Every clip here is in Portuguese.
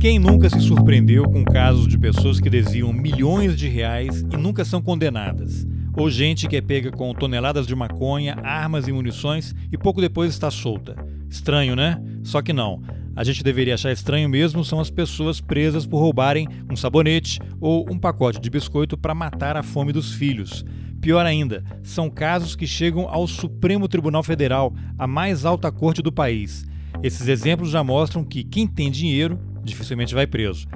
Quem nunca se surpreendeu com casos de pessoas que desviam milhões de reais e nunca são condenadas? Ou gente que é pega com toneladas de maconha, armas e munições e pouco depois está solta? Estranho, né? Só que não. A gente deveria achar estranho mesmo são as pessoas presas por roubarem um sabonete ou um pacote de biscoito para matar a fome dos filhos. Pior ainda, são casos que chegam ao Supremo Tribunal Federal, a mais alta corte do país. Esses exemplos já mostram que quem tem dinheiro dificilmente vai preso.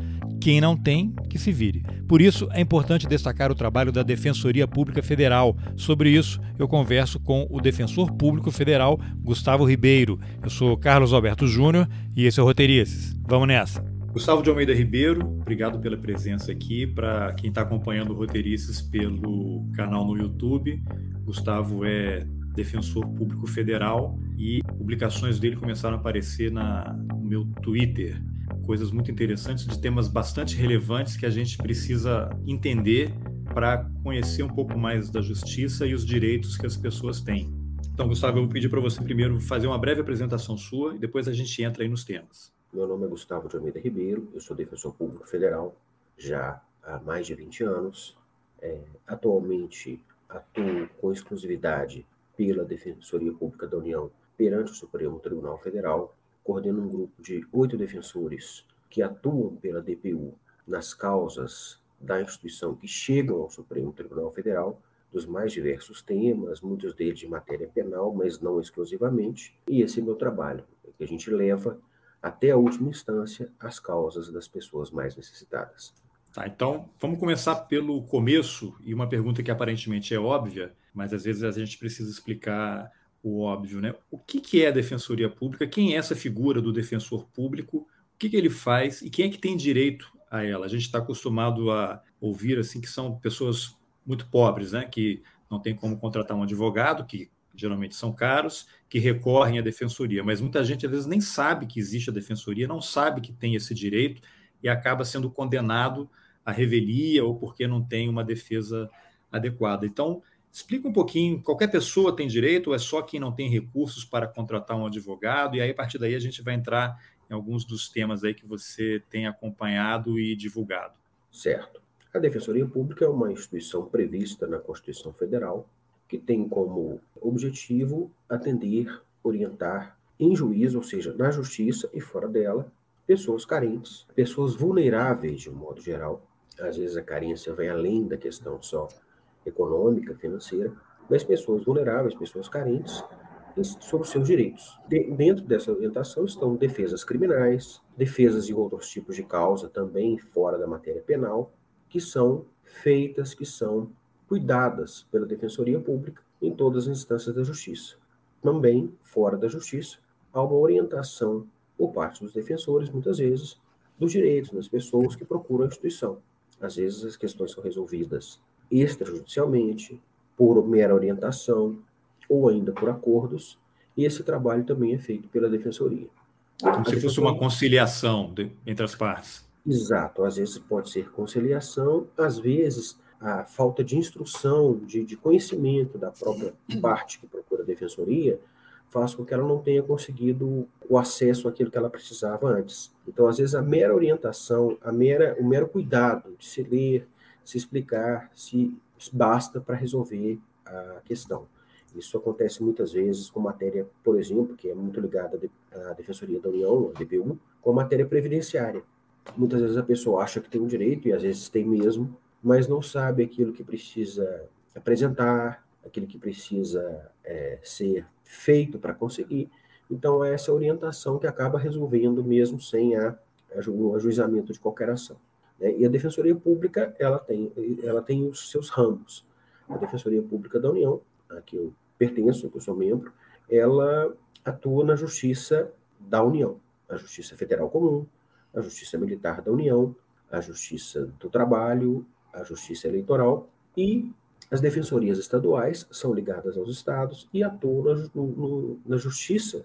Quem não tem, que se vire. Por isso, é importante destacar o trabalho da Defensoria Pública Federal. Sobre isso, eu converso com o Defensor Público Federal, Gustavo Ribeiro. Eu sou Carlos Alberto Júnior e esse é o Roteirices. Vamos nessa! Gustavo de Almeida Ribeiro, obrigado pela presença aqui. Para quem está acompanhando o Roteirices pelo canal no YouTube, Gustavo é defensor público federal e publicações dele começaram a aparecer na, no meu Twitter coisas muito interessantes, de temas bastante relevantes que a gente precisa entender para conhecer um pouco mais da justiça e os direitos que as pessoas têm. Então, Gustavo, eu vou pedir para você primeiro fazer uma breve apresentação sua e depois a gente entra aí nos temas. Meu nome é Gustavo de Almeida Ribeiro, eu sou defensor público federal já há mais de 20 anos. É, atualmente atuo com exclusividade pela Defensoria Pública da União perante o Supremo Tribunal Federal coordena um grupo de oito defensores que atuam pela DPU nas causas da instituição que chegam ao Supremo Tribunal Federal, dos mais diversos temas, muitos deles de matéria penal, mas não exclusivamente. E esse é meu trabalho, é que a gente leva até a última instância as causas das pessoas mais necessitadas. Tá, então vamos começar pelo começo e uma pergunta que aparentemente é óbvia, mas às vezes a gente precisa explicar o óbvio, né? O que, que é a defensoria pública? Quem é essa figura do defensor público? O que, que ele faz e quem é que tem direito a ela? A gente está acostumado a ouvir assim que são pessoas muito pobres, né? Que não tem como contratar um advogado, que geralmente são caros, que recorrem à defensoria. Mas muita gente às vezes nem sabe que existe a defensoria, não sabe que tem esse direito e acaba sendo condenado à revelia ou porque não tem uma defesa adequada. Então, Explica um pouquinho, qualquer pessoa tem direito ou é só quem não tem recursos para contratar um advogado? E aí, a partir daí, a gente vai entrar em alguns dos temas aí que você tem acompanhado e divulgado. Certo. A Defensoria Pública é uma instituição prevista na Constituição Federal que tem como objetivo atender, orientar em juízo, ou seja, na justiça e fora dela, pessoas carentes, pessoas vulneráveis de um modo geral. Às vezes a carência vai além da questão só econômica, financeira, mas pessoas vulneráveis, pessoas carentes, sobre os seus direitos. De, dentro dessa orientação estão defesas criminais, defesas de outros tipos de causa, também fora da matéria penal, que são feitas, que são cuidadas pela Defensoria Pública em todas as instâncias da Justiça. Também, fora da Justiça, há uma orientação por parte dos defensores, muitas vezes, dos direitos das pessoas que procuram a instituição. Às vezes as questões são resolvidas extrajudicialmente, por mera orientação ou ainda por acordos, e esse trabalho também é feito pela defensoria. Como se fosse uma conciliação de, entre as partes. Exato, às vezes pode ser conciliação, às vezes a falta de instrução, de, de conhecimento da própria parte que procura a defensoria faz com que ela não tenha conseguido o acesso àquilo que ela precisava antes. Então, às vezes, a mera orientação, a mera, o mero cuidado de se ler, se explicar se basta para resolver a questão. Isso acontece muitas vezes com matéria, por exemplo, que é muito ligada à Defensoria da União, a DPU, com a matéria previdenciária. Muitas vezes a pessoa acha que tem um direito, e às vezes tem mesmo, mas não sabe aquilo que precisa apresentar, aquilo que precisa é, ser feito para conseguir. Então, é essa orientação que acaba resolvendo mesmo sem a, a, o ajuizamento de qualquer ação. Né? E a Defensoria Pública ela tem, ela tem os seus ramos. A Defensoria Pública da União, a que eu pertenço, que eu sou membro, ela atua na Justiça da União, a Justiça Federal Comum, a Justiça Militar da União, a Justiça do Trabalho, a Justiça Eleitoral e as defensorias estaduais são ligadas aos estados e atuam na, no, na justiça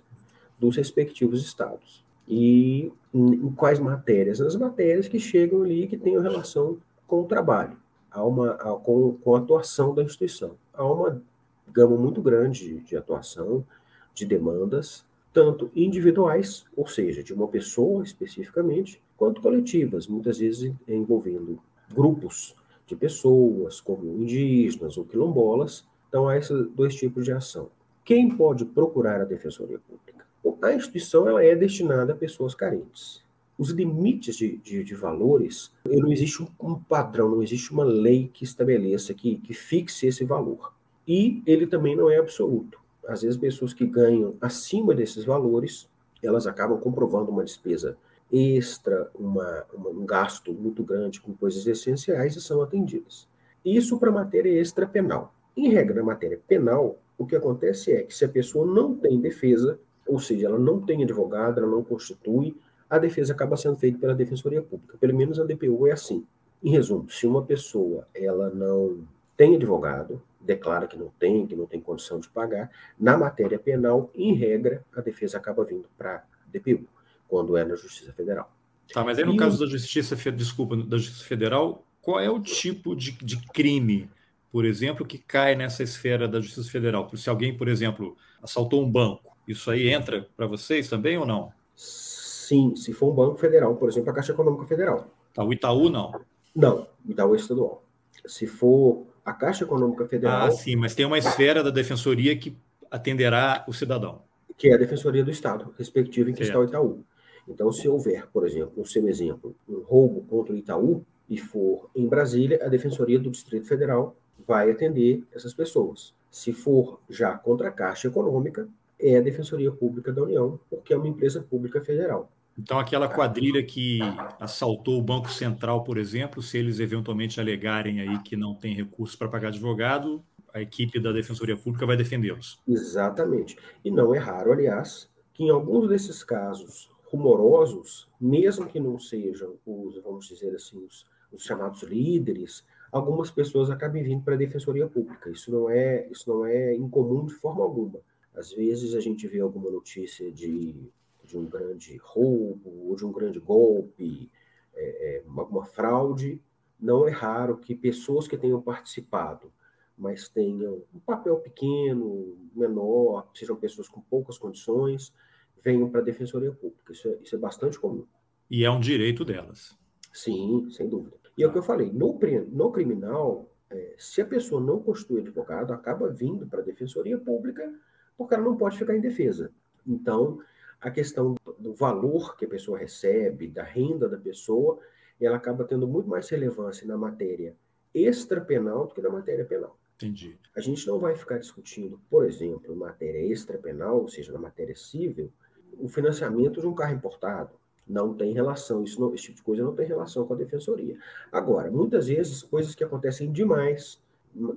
dos respectivos estados. E em quais matérias? Nas matérias que chegam ali que têm relação com o trabalho, há uma, há, com, com a atuação da instituição. Há uma gama muito grande de, de atuação, de demandas, tanto individuais, ou seja, de uma pessoa especificamente, quanto coletivas, muitas vezes envolvendo grupos de pessoas, como indígenas ou quilombolas. Então, há esses dois tipos de ação. Quem pode procurar a Defensoria Pública? A instituição ela é destinada a pessoas carentes. Os limites de, de, de valores, não existe um padrão, não existe uma lei que estabeleça, que, que fixe esse valor. E ele também não é absoluto. Às vezes, pessoas que ganham acima desses valores, elas acabam comprovando uma despesa extra, uma, uma, um gasto muito grande com coisas essenciais e são atendidas. Isso para matéria extra penal. Em regra, na matéria penal, o que acontece é que se a pessoa não tem defesa, ou seja, ela não tem advogado, ela não constitui, a defesa acaba sendo feita pela Defensoria Pública. Pelo menos a DPU é assim. Em resumo, se uma pessoa ela não tem advogado, declara que não tem, que não tem condição de pagar, na matéria penal, em regra, a defesa acaba vindo para a DPU quando é na Justiça Federal. Tá, mas aí no e caso da Justiça, desculpa, da Justiça Federal, qual é o tipo de, de crime, por exemplo, que cai nessa esfera da Justiça Federal? Se alguém, por exemplo, assaltou um banco, isso aí entra para vocês também ou não? Sim, se for um banco federal, por exemplo, a Caixa Econômica Federal. Tá, o Itaú não? Não, o Itaú é estadual. Se for a Caixa Econômica Federal. Ah, sim, mas tem uma esfera da defensoria que atenderá o cidadão. Que é a Defensoria do Estado, respectiva em que certo. está o Itaú. Então, se houver, por exemplo, no seu exemplo, um roubo contra o Itaú e for em Brasília, a Defensoria do Distrito Federal vai atender essas pessoas. Se for já contra a Caixa Econômica, é a Defensoria Pública da União, porque é uma empresa pública federal. Então, aquela quadrilha que assaltou o Banco Central, por exemplo, se eles eventualmente alegarem aí que não tem recursos para pagar advogado, a equipe da Defensoria Pública vai defendê-los. Exatamente. E não é raro, aliás, que em alguns desses casos rumorosos, mesmo que não sejam os, vamos dizer assim, os, os chamados líderes, algumas pessoas acabem vindo para a defensoria pública. Isso não é, isso não é incomum de forma alguma. Às vezes a gente vê alguma notícia de, de um grande roubo ou de um grande golpe, é, é, alguma fraude. Não é raro que pessoas que tenham participado, mas tenham um papel pequeno, menor, sejam pessoas com poucas condições, venham para a Defensoria Pública. Isso é, isso é bastante comum. E é um direito delas. Sim, sem dúvida. E é o que eu falei, no, no criminal, é, se a pessoa não constitui advogado, acaba vindo para a Defensoria Pública porque ela não pode ficar em defesa. Então, a questão do valor que a pessoa recebe, da renda da pessoa, ela acaba tendo muito mais relevância na matéria extrapenal do que na matéria penal. Entendi. A gente não vai ficar discutindo, por exemplo, matéria extrapenal, ou seja, na matéria civil, o financiamento de um carro importado. Não tem relação, isso não, esse tipo de coisa não tem relação com a defensoria. Agora, muitas vezes, coisas que acontecem demais,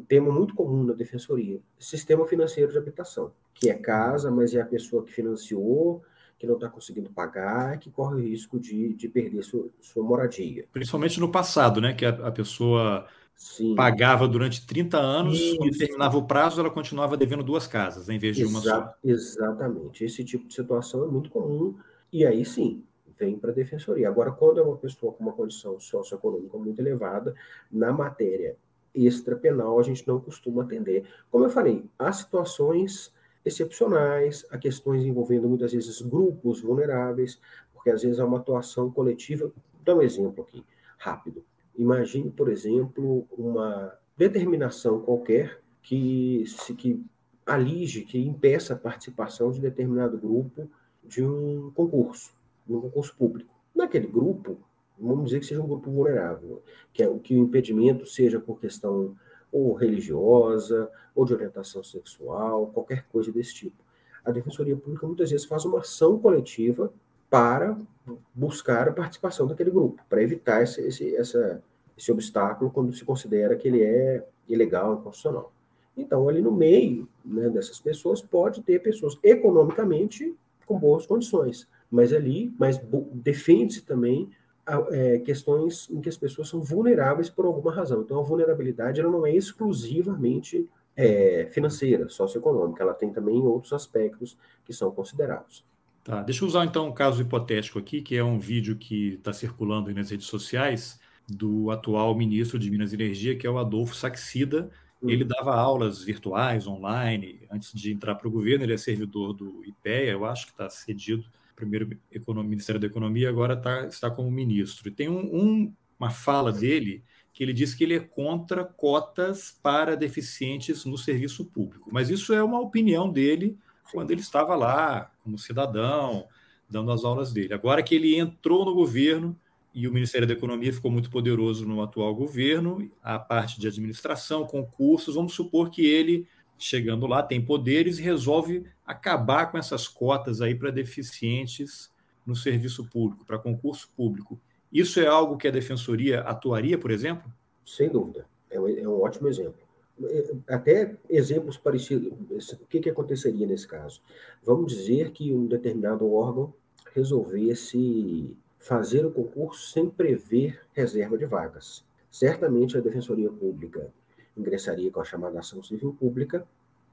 tema muito comum na defensoria, sistema financeiro de habitação, que é casa, mas é a pessoa que financiou, que não está conseguindo pagar, que corre o risco de, de perder sua, sua moradia. Principalmente no passado, né? Que a, a pessoa Sim. pagava durante 30 anos, Isso. quando terminava o prazo, ela continuava devendo duas casas, em vez de Exa uma só. Exatamente. Esse tipo de situação é muito comum, e aí sim, vem para a defensoria. Agora, quando é uma pessoa com uma condição socioeconômica muito elevada, na matéria extra penal, a gente não costuma atender. Como eu falei, há situações excepcionais, há questões envolvendo muitas vezes grupos vulneráveis, porque às vezes há uma atuação coletiva. Dar um exemplo aqui, rápido. Imagine, por exemplo, uma determinação qualquer que, se, que alige, que impeça a participação de determinado grupo de um concurso, de um concurso público. Naquele grupo, vamos dizer que seja um grupo vulnerável, que, é, que o impedimento seja por questão ou religiosa, ou de orientação sexual, qualquer coisa desse tipo. A Defensoria Pública muitas vezes faz uma ação coletiva para buscar a participação daquele grupo, para evitar esse, esse, essa, esse obstáculo quando se considera que ele é ilegal, inconstitucional. Então, ali no meio né, dessas pessoas, pode ter pessoas economicamente com boas condições, mas ali, mas defende-se também é, questões em que as pessoas são vulneráveis por alguma razão. Então, a vulnerabilidade ela não é exclusivamente é, financeira, socioeconômica, ela tem também outros aspectos que são considerados. Tá, deixa eu usar então um caso hipotético aqui, que é um vídeo que está circulando nas redes sociais do atual ministro de Minas e Energia, que é o Adolfo Saxida, Hum. Ele dava aulas virtuais, online, antes de entrar para o governo. Ele é servidor do IPEA, eu acho que está cedido primeiro Ministério da Economia, agora tá, está como ministro. E tem um, um, uma fala dele que ele diz que ele é contra cotas para deficientes no serviço público. Mas isso é uma opinião dele quando ele estava lá como cidadão, dando as aulas dele. Agora que ele entrou no governo e o Ministério da Economia ficou muito poderoso no atual governo, a parte de administração, concursos, vamos supor que ele, chegando lá, tem poderes e resolve acabar com essas cotas aí para deficientes no serviço público, para concurso público. Isso é algo que a defensoria atuaria, por exemplo? Sem dúvida. É um, é um ótimo exemplo. É, até exemplos parecidos. O que, que aconteceria nesse caso? Vamos dizer que um determinado órgão resolvesse fazer o concurso sem prever reserva de vagas. Certamente a Defensoria Pública ingressaria com a chamada ação civil pública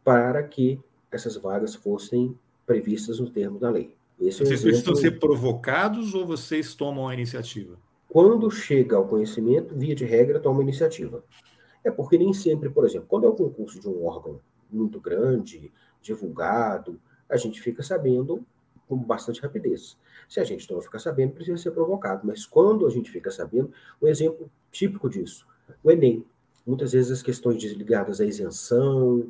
para que essas vagas fossem previstas no termo da lei. Esse vocês é um precisam ser provocados ou vocês tomam a iniciativa? Quando chega ao conhecimento, via de regra, toma a iniciativa. É porque nem sempre, por exemplo, quando é o concurso de um órgão muito grande, divulgado, a gente fica sabendo com bastante rapidez. Se a gente não ficar sabendo, precisa ser provocado. Mas quando a gente fica sabendo, um exemplo típico disso, o Enem. Muitas vezes as questões ligadas à isenção,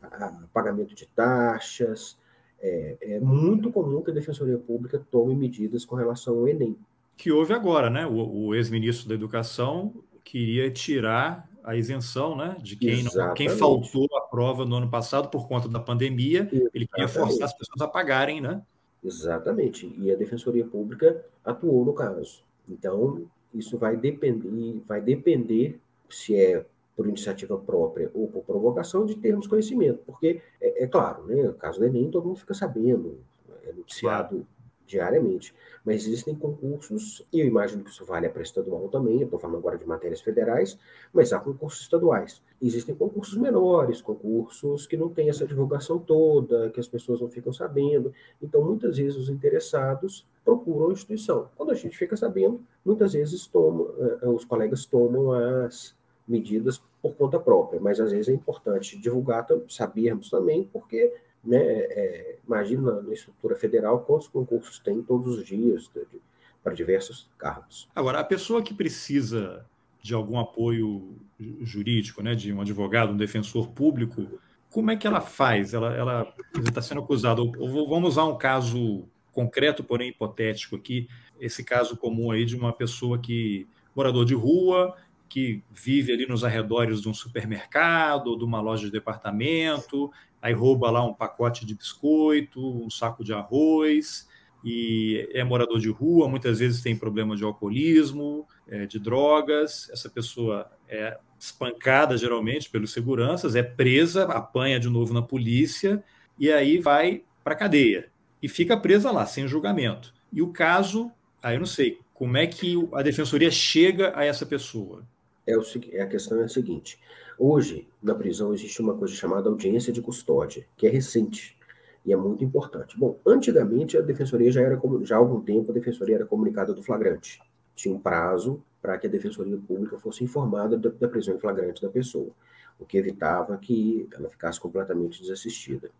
a pagamento de taxas, é, é, muito comum que a Defensoria Pública tome medidas com relação ao Enem. Que houve agora, né? O, o ex-ministro da Educação queria tirar a isenção né, de quem, não, quem faltou a prova no ano passado por conta da pandemia. Exatamente. Ele queria forçar as pessoas a pagarem, né? Exatamente. E a Defensoria Pública atuou no caso. Então, isso vai depender, vai depender se é por iniciativa própria ou por provocação, de termos conhecimento. Porque, é, é claro, né, no caso do Enem, todo mundo fica sabendo, é noticiado claro. diariamente. Mas existem concursos, e eu imagino que isso vale para estadual também, eu estou falando agora de matérias federais, mas há concursos estaduais. Existem concursos menores, concursos que não têm essa divulgação toda, que as pessoas não ficam sabendo. Então, muitas vezes, os interessados procuram a instituição. Quando a gente fica sabendo, muitas vezes toma, eh, os colegas tomam as medidas por conta própria, mas às vezes é importante divulgar, sabermos também, porque, né, é, imagina na estrutura federal quantos concursos tem todos os dias de, para diversos cargos. Agora, a pessoa que precisa de algum apoio jurídico, né, de um advogado, um defensor público, como é que ela faz? Ela está sendo acusada. Vamos usar um caso concreto, porém hipotético aqui, esse caso comum aí de uma pessoa que morador de rua que vive ali nos arredores de um supermercado ou de uma loja de departamento, aí rouba lá um pacote de biscoito, um saco de arroz, e é morador de rua, muitas vezes tem problema de alcoolismo, é, de drogas. Essa pessoa é espancada geralmente pelos seguranças, é presa, apanha de novo na polícia e aí vai para a cadeia e fica presa lá, sem julgamento. E o caso, aí eu não sei, como é que a defensoria chega a essa pessoa? É, o, é a questão é a seguinte: hoje, na prisão, existe uma coisa chamada audiência de custódia, que é recente e é muito importante. Bom, antigamente a defensoria já era, já há algum tempo, a defensoria era comunicada do flagrante. Tinha um prazo para que a defensoria pública fosse informada da, da prisão em flagrante da pessoa, o que evitava que ela ficasse completamente desassistida.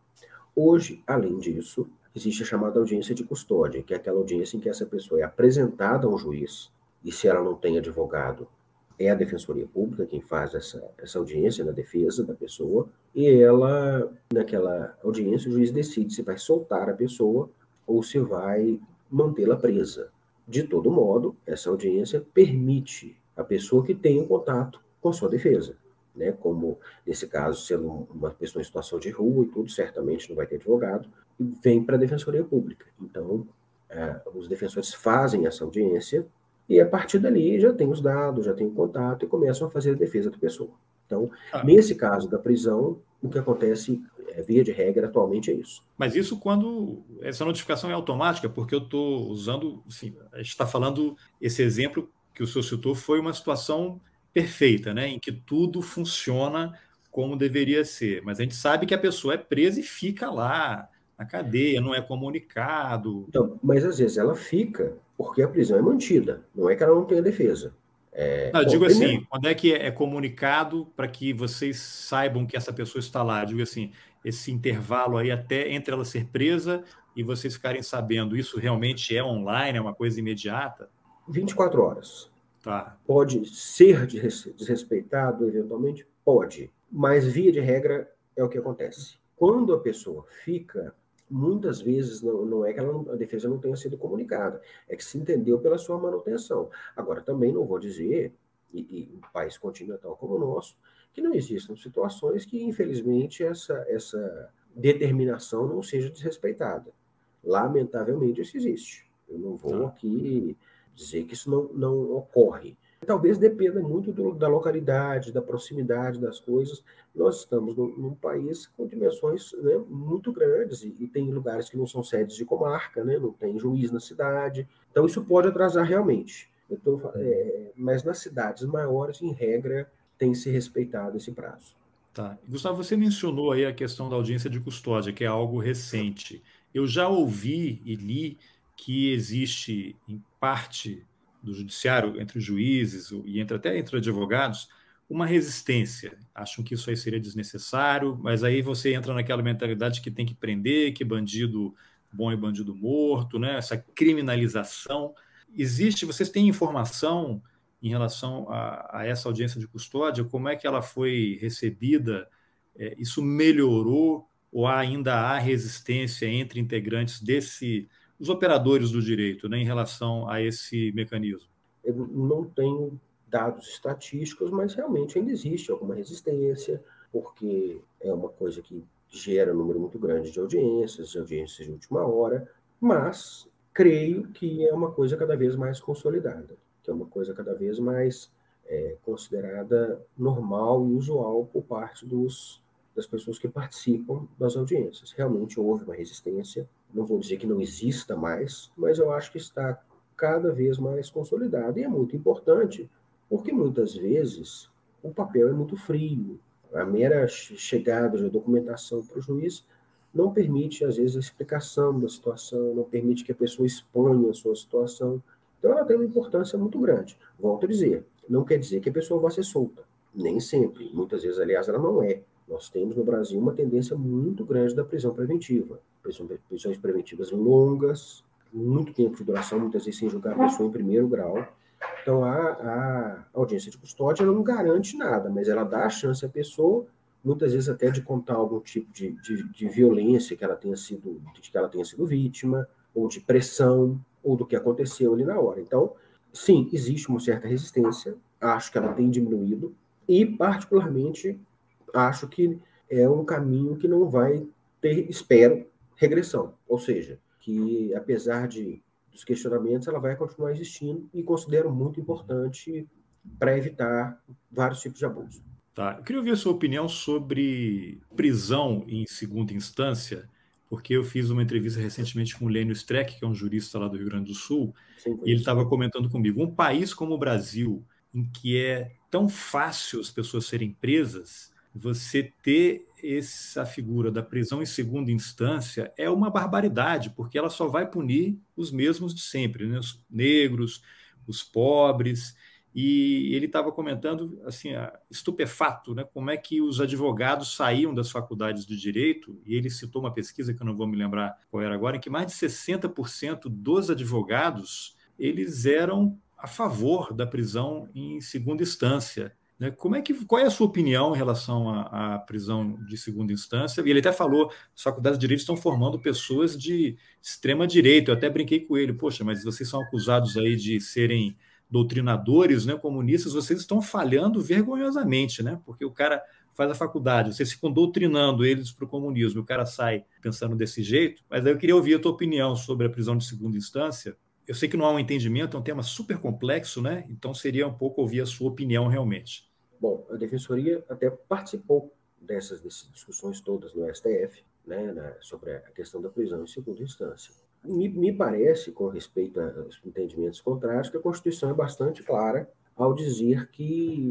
Hoje, além disso, existe a chamada audiência de custódia, que é aquela audiência em que essa pessoa é apresentada a um juiz, e se ela não tem advogado, é a Defensoria Pública quem faz essa, essa audiência na defesa da pessoa, e ela, naquela audiência, o juiz decide se vai soltar a pessoa ou se vai mantê-la presa. De todo modo, essa audiência permite a pessoa que tenha um contato com a sua defesa. Né, como nesse caso, sendo uma pessoa em situação de rua e tudo, certamente não vai ter advogado, e vem para a Defensoria Pública. Então, é, os defensores fazem essa audiência e a partir dali já tem os dados, já tem o contato e começam a fazer a defesa da pessoa. Então, ah. nesse caso da prisão, o que acontece, é, via de regra, atualmente é isso. Mas isso quando essa notificação é automática, porque eu estou usando, assim, a gente está falando, esse exemplo que o senhor citou foi uma situação perfeita, né, em que tudo funciona como deveria ser. Mas a gente sabe que a pessoa é presa e fica lá na cadeia, não é comunicado. Então, mas às vezes ela fica porque a prisão é mantida, não é que ela não tenha defesa. É, Não, bom, digo assim, primeiro... assim, quando é que é comunicado para que vocês saibam que essa pessoa está lá? Digo assim, esse intervalo aí até entre ela ser presa e vocês ficarem sabendo, isso realmente é online, é uma coisa imediata? 24 horas. Tá. Pode ser desrespeitado, eventualmente? Pode. Mas, via de regra, é o que acontece. Quando a pessoa fica, muitas vezes não, não é que ela, a defesa não tenha sido comunicada, é que se entendeu pela sua manutenção. Agora, também não vou dizer, e, e um país continental como o nosso, que não existam situações que, infelizmente, essa, essa determinação não seja desrespeitada. Lamentavelmente, isso existe. Eu não vou tá. aqui dizer que isso não, não ocorre. Talvez dependa muito do, da localidade, da proximidade das coisas. Nós estamos num, num país com dimensões né, muito grandes e, e, tem lugares que não são sedes de comarca, né, não tem juiz na cidade. Então, isso pode atrasar realmente. Tô, é, mas nas cidades maiores, em regra, tem se respeitado esse prazo. Tá. Gustavo, você mencionou aí a questão da audiência de custódia, que é algo recente. Eu já ouvi e li que existe, em parte do judiciário, entre os juízes e entre, até entre advogados, uma resistência. Acham que isso aí seria desnecessário, mas aí você entra naquela mentalidade que tem que prender, que bandido bom é bandido morto, né? essa criminalização. Existe, vocês têm informação em relação a, a essa audiência de custódia, como é que ela foi recebida? É, isso melhorou ou ainda há resistência entre integrantes desse, os operadores do direito, né, em relação a esse mecanismo? Eu não tenho dados estatísticos, mas realmente ainda existe alguma resistência, porque é uma coisa que gera um número muito grande de audiências, audiências de última hora, mas creio que é uma coisa cada vez mais consolidada, que é uma coisa cada vez mais é, considerada normal e usual por parte dos das pessoas que participam das audiências. Realmente houve uma resistência, não vou dizer que não exista mais, mas eu acho que está cada vez mais consolidada. E é muito importante, porque muitas vezes o papel é muito frio. A mera chegada da documentação para o juiz não permite, às vezes, a explicação da situação, não permite que a pessoa exponha a sua situação. Então, ela tem uma importância muito grande. Volto a dizer, não quer dizer que a pessoa vai ser solta. Nem sempre. Muitas vezes, aliás, ela não é. Nós temos no Brasil uma tendência muito grande da prisão preventiva. Prisões preventivas longas, muito tempo de duração, muitas vezes sem julgar a pessoa em primeiro grau. Então, a, a audiência de custódia não garante nada, mas ela dá a chance à pessoa, muitas vezes até de contar algum tipo de, de, de violência que ela tenha sido, de que ela tenha sido vítima, ou de pressão, ou do que aconteceu ali na hora. Então, sim, existe uma certa resistência, acho que ela tem diminuído, e particularmente acho que é um caminho que não vai ter, espero, regressão. Ou seja, que apesar de dos questionamentos, ela vai continuar existindo e considero muito importante para evitar vários tipos de abuso. Tá. Eu queria ouvir a sua opinião sobre prisão em segunda instância, porque eu fiz uma entrevista recentemente com o Lênio Streck, que é um jurista lá do Rio Grande do Sul, Sim, e ele estava comentando comigo: um país como o Brasil, em que é tão fácil as pessoas serem presas, você ter essa figura da prisão em segunda instância é uma barbaridade, porque ela só vai punir os mesmos de sempre, né? os negros, os pobres. E ele estava comentando, assim, estupefato, né? como é que os advogados saíam das faculdades de direito, e ele citou uma pesquisa que eu não vou me lembrar qual era agora, em que mais de 60% dos advogados eles eram a favor da prisão em segunda instância. Né? Como é que, qual é a sua opinião em relação à, à prisão de segunda instância? E ele até falou, as faculdades de direito estão formando pessoas de extrema direita. Eu até brinquei com ele, poxa, mas vocês são acusados aí de serem doutrinadores, né, comunistas, vocês estão falhando vergonhosamente, né? Porque o cara faz a faculdade, vocês ficam doutrinando eles para o comunismo, o cara sai pensando desse jeito. Mas aí eu queria ouvir a tua opinião sobre a prisão de segunda instância. Eu sei que não há um entendimento, é um tema super complexo, né? Então seria um pouco ouvir a sua opinião realmente. Bom, a defensoria até participou dessas, dessas discussões todas no STF, né, na, sobre a questão da prisão em segunda instância. Me, me parece, com respeito aos entendimentos contrários, que a Constituição é bastante clara ao dizer que,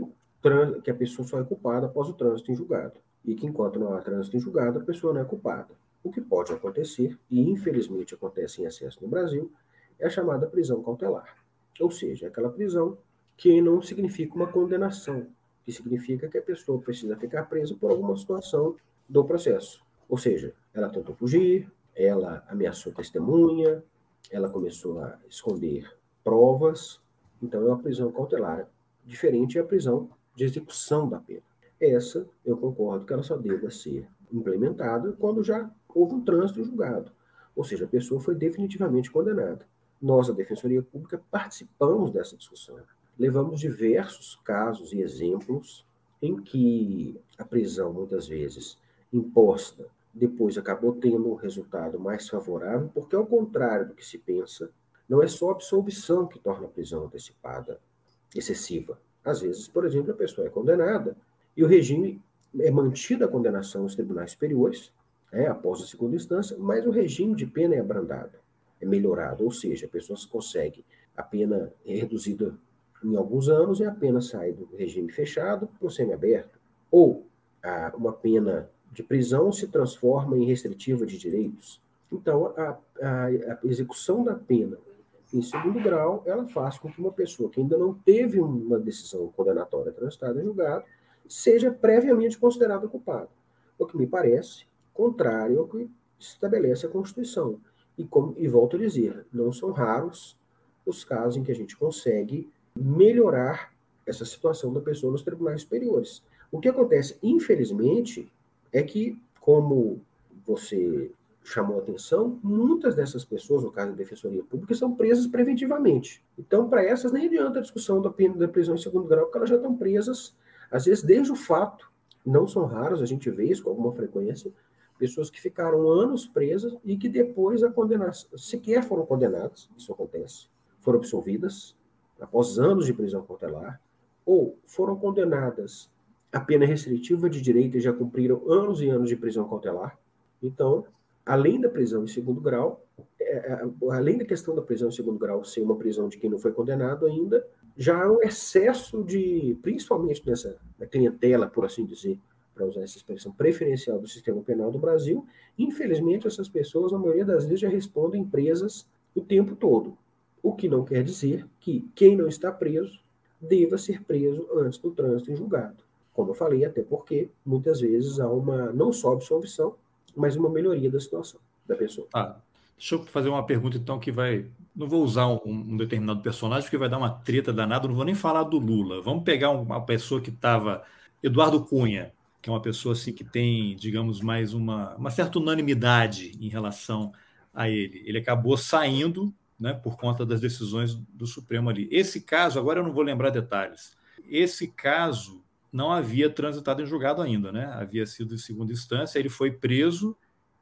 que a pessoa só é culpada após o trânsito em julgado. E que enquanto não há trânsito em julgado, a pessoa não é culpada. O que pode acontecer, e infelizmente acontece em excesso no Brasil, é a chamada prisão cautelar. Ou seja, aquela prisão que não significa uma condenação, que significa que a pessoa precisa ficar presa por alguma situação do processo. Ou seja, ela tentou fugir, ela ameaçou testemunha, ela começou a esconder provas, então é uma prisão cautelar. Diferente é a prisão de execução da pena. Essa, eu concordo que ela só deva ser implementada quando já houve um trânsito julgado. Ou seja, a pessoa foi definitivamente condenada. Nós, a Defensoria Pública, participamos dessa discussão. Levamos diversos casos e exemplos em que a prisão, muitas vezes, imposta, depois acabou tendo um resultado mais favorável, porque, ao contrário do que se pensa, não é só a absolvição que torna a prisão antecipada excessiva. Às vezes, por exemplo, a pessoa é condenada e o regime é mantida a condenação nos tribunais superiores, é, após a segunda instância, mas o regime de pena é abrandado, é melhorado, ou seja, a pessoa consegue a pena é reduzida em alguns anos e a pena sai do regime fechado para o semiaberto. Ou a, uma pena de prisão se transforma em restritiva de direitos. Então, a, a, a execução da pena em segundo grau, ela faz com que uma pessoa que ainda não teve uma decisão condenatória transitada em julgado seja previamente considerada culpada. O que me parece contrário ao que estabelece a Constituição. E, como, e volto a dizer, não são raros os casos em que a gente consegue melhorar essa situação da pessoa nos tribunais superiores. O que acontece, infelizmente, é que, como você chamou atenção, muitas dessas pessoas, no caso da Defensoria Pública, são presas preventivamente. Então, para essas, nem adianta a discussão da pena da prisão em segundo grau, porque elas já estão presas, às vezes, desde o fato. Não são raros, a gente vê isso com alguma frequência, pessoas que ficaram anos presas e que depois a condenação, sequer foram condenadas, isso acontece, foram absolvidas após anos de prisão cautelar, ou foram condenadas a pena restritiva de direito e já cumpriram anos e anos de prisão cautelar. Então, além da prisão em segundo grau, é, é, além da questão da prisão em segundo grau ser uma prisão de quem não foi condenado ainda, já há um excesso de, principalmente nessa clientela, por assim dizer, para usar essa expressão preferencial do sistema penal do Brasil, infelizmente essas pessoas, na maioria das vezes, já respondem presas o tempo todo. O que não quer dizer que quem não está preso deva ser preso antes do trânsito em julgado. Como eu falei, até porque muitas vezes há uma não só absolvição, mas uma melhoria da situação da pessoa. Ah, deixa eu fazer uma pergunta então que vai. Não vou usar um, um determinado personagem porque vai dar uma treta danada. Não vou nem falar do Lula. Vamos pegar uma pessoa que estava Eduardo Cunha, que é uma pessoa assim que tem, digamos, mais uma, uma certa unanimidade em relação a ele. Ele acabou saindo, né, por conta das decisões do Supremo ali. Esse caso, agora eu não vou lembrar detalhes. Esse caso não havia transitado em julgado ainda, né? Havia sido em segunda instância, ele foi preso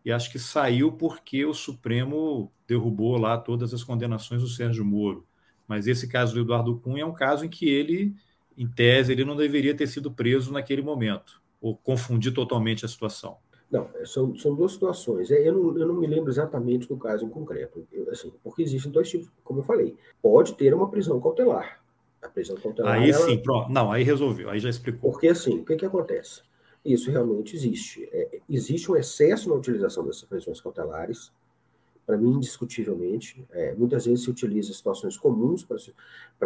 e acho que saiu porque o Supremo derrubou lá todas as condenações do Sérgio Moro. Mas esse caso do Eduardo Cunha é um caso em que ele, em tese, ele não deveria ter sido preso naquele momento, ou confundir totalmente a situação. Não, é, são, são duas situações. É, eu não, eu não me lembro exatamente do caso em concreto, eu, assim, porque existem dois tipos, como eu falei. Pode ter uma prisão cautelar, a prisão cautelar. Aí ela... sim, pronto. Não, aí resolveu, aí já explicou. Porque assim, o que, que acontece? Isso realmente existe. É, existe um excesso na utilização dessas prisões cautelares, para mim, indiscutivelmente. É, muitas vezes se utiliza situações comuns para se,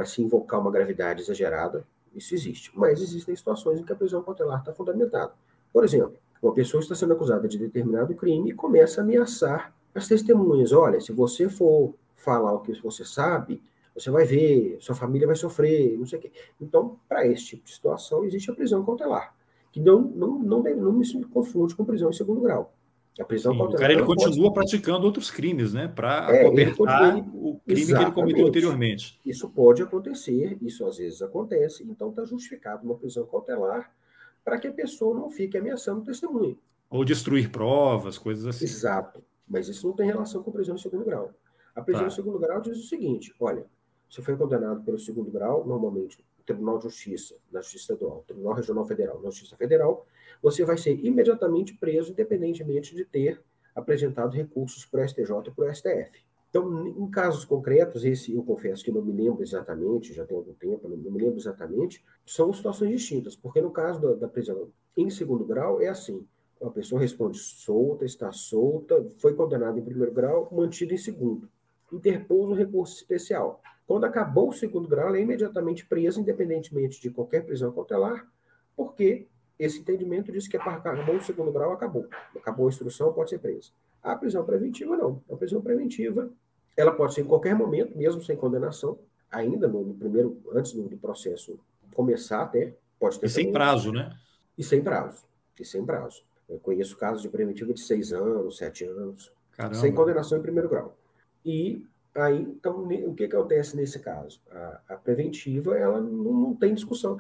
se invocar uma gravidade exagerada. Isso existe. Mas existem situações em que a prisão cautelar está fundamentada. Por exemplo, uma pessoa está sendo acusada de determinado crime e começa a ameaçar as testemunhas. Olha, se você for falar o que você sabe, você vai ver, sua família vai sofrer, não sei o quê. Então, para esse tipo de situação, existe a prisão cautelar, que não, não, não, deve, não se confunde com prisão em segundo grau. A prisão Sim, cautelar. O cara ele continua pode... praticando outros crimes, né? Para é, cobertar o crime exatamente. que ele cometeu anteriormente. Isso pode acontecer, isso às vezes acontece, então está justificado uma prisão cautelar para que a pessoa não fique ameaçando o testemunho. Ou destruir provas, coisas assim. Exato. Mas isso não tem relação com prisão em segundo grau. A prisão tá. em segundo grau diz o seguinte: olha, você foi condenado pelo segundo grau, normalmente, Tribunal de Justiça, na Justiça Estadual, Tribunal Regional Federal, na Justiça Federal, você vai ser imediatamente preso, independentemente de ter apresentado recursos para o STJ e para o STF. Então, em casos concretos, esse eu confesso que não me lembro exatamente, já tem algum tempo, não me lembro exatamente, são situações distintas, porque no caso da, da prisão em segundo grau é assim: a pessoa responde solta, está solta, foi condenada em primeiro grau, mantida em segundo interpôs um recurso especial. Quando acabou o segundo grau, ela é imediatamente presa, independentemente de qualquer prisão cautelar, porque esse entendimento diz que acabou o segundo grau, acabou. Acabou a instrução, pode ser presa. A prisão preventiva, não. A prisão preventiva, ela pode ser em qualquer momento, mesmo sem condenação, ainda no, primeiro, antes do, do, processo começar até, pode ter. E sem prazo, né? E sem prazo. E sem prazo. Eu conheço casos de preventiva de seis anos, sete anos, Caramba. sem condenação em primeiro grau. E aí, então, o que, que acontece nesse caso? A, a preventiva, ela não, não, tem discussão.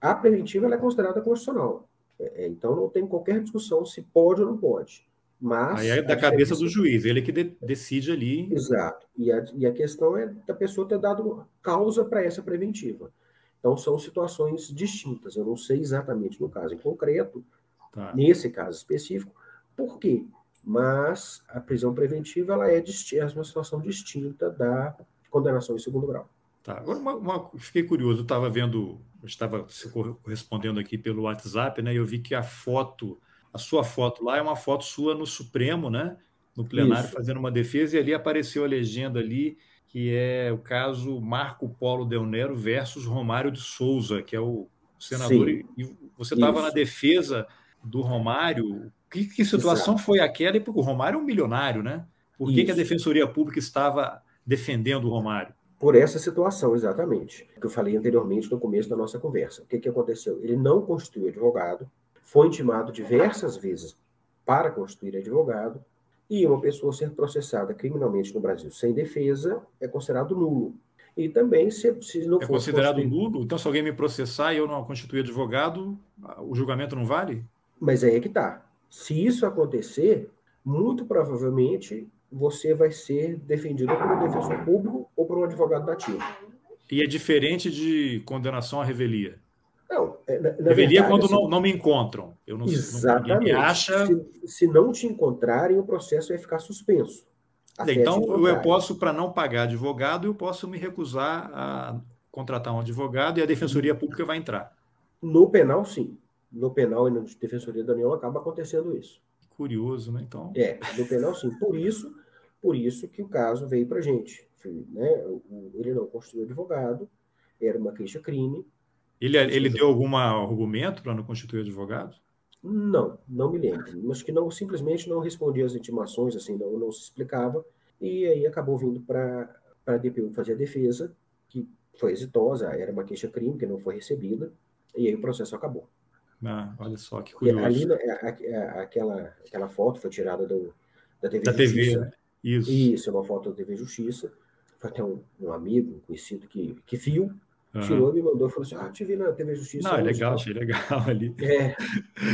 A preventiva é considerada constitucional. É, é, então, não tem qualquer discussão se pode ou não pode. Mas aí é da cabeça do juiz, ele que de, decide ali. Exato. E a, e a questão é da pessoa ter dado causa para essa preventiva. Então, são situações distintas. Eu não sei exatamente no caso em concreto, tá. nesse caso específico, por quê? mas a prisão preventiva ela é, é uma situação distinta da condenação em segundo grau. Tá. Agora, uma, uma, fiquei curioso, estava vendo, estava correspondendo aqui pelo WhatsApp, né? E eu vi que a foto, a sua foto lá é uma foto sua no Supremo, né? No plenário, Isso. fazendo uma defesa, e ali apareceu a legenda ali, que é o caso Marco Polo Del Nero versus Romário de Souza, que é o senador. Sim. E você estava na defesa do Romário. Que, que situação Exato. foi aquela? E porque o Romário é um milionário, né? Por que, que, a Defensoria Pública estava defendendo o Romário? Por essa situação, exatamente. Que eu falei anteriormente no começo da nossa conversa. O que, que aconteceu? Ele não constituiu advogado, foi intimado diversas vezes para constituir advogado, e uma pessoa ser processada criminalmente no Brasil sem defesa é considerado nulo. E também, se, se não for. É considerado nulo? Então, se alguém me processar e eu não constituir advogado, o julgamento não vale? Mas aí é que tá. Se isso acontecer, muito provavelmente você vai ser defendido por um defensor público ou por um advogado nativo. E é diferente de condenação à revelia? Não, é, na, na revelia verdade, quando assim, não, não me encontram. Eu não, exatamente. Me acha... Se, se, não te encontrarem, o processo vai ficar suspenso. Então, eu posso, para não pagar advogado, eu posso me recusar a contratar um advogado e a Defensoria Pública vai entrar. No penal, sim no penal e na Defensoria da União acaba acontecendo isso. Curioso, né? Então. É, no penal sim. Por isso, por isso que o caso veio para gente. Né? Ele não constituiu advogado, era uma queixa-crime. Ele, ele deu algum argumento para não constituir advogado? Não, não me lembro. Mas que não simplesmente não respondia às intimações, assim, não, não se explicava. E aí acabou vindo para a DPU fazer a defesa, que foi exitosa, era uma queixa-crime que não foi recebida, e aí o processo acabou. Ah, olha só que curioso. ali, né, é, é, aquela, aquela foto foi tirada do, da TV da Justiça. TV, né? Isso. Isso, é uma foto da TV Justiça. Foi até um, um amigo, um conhecido, que, que viu, uhum. tirou me mandou e falou assim: Ah, te vi na TV Justiça. Não, é legal, achei legal ali. É,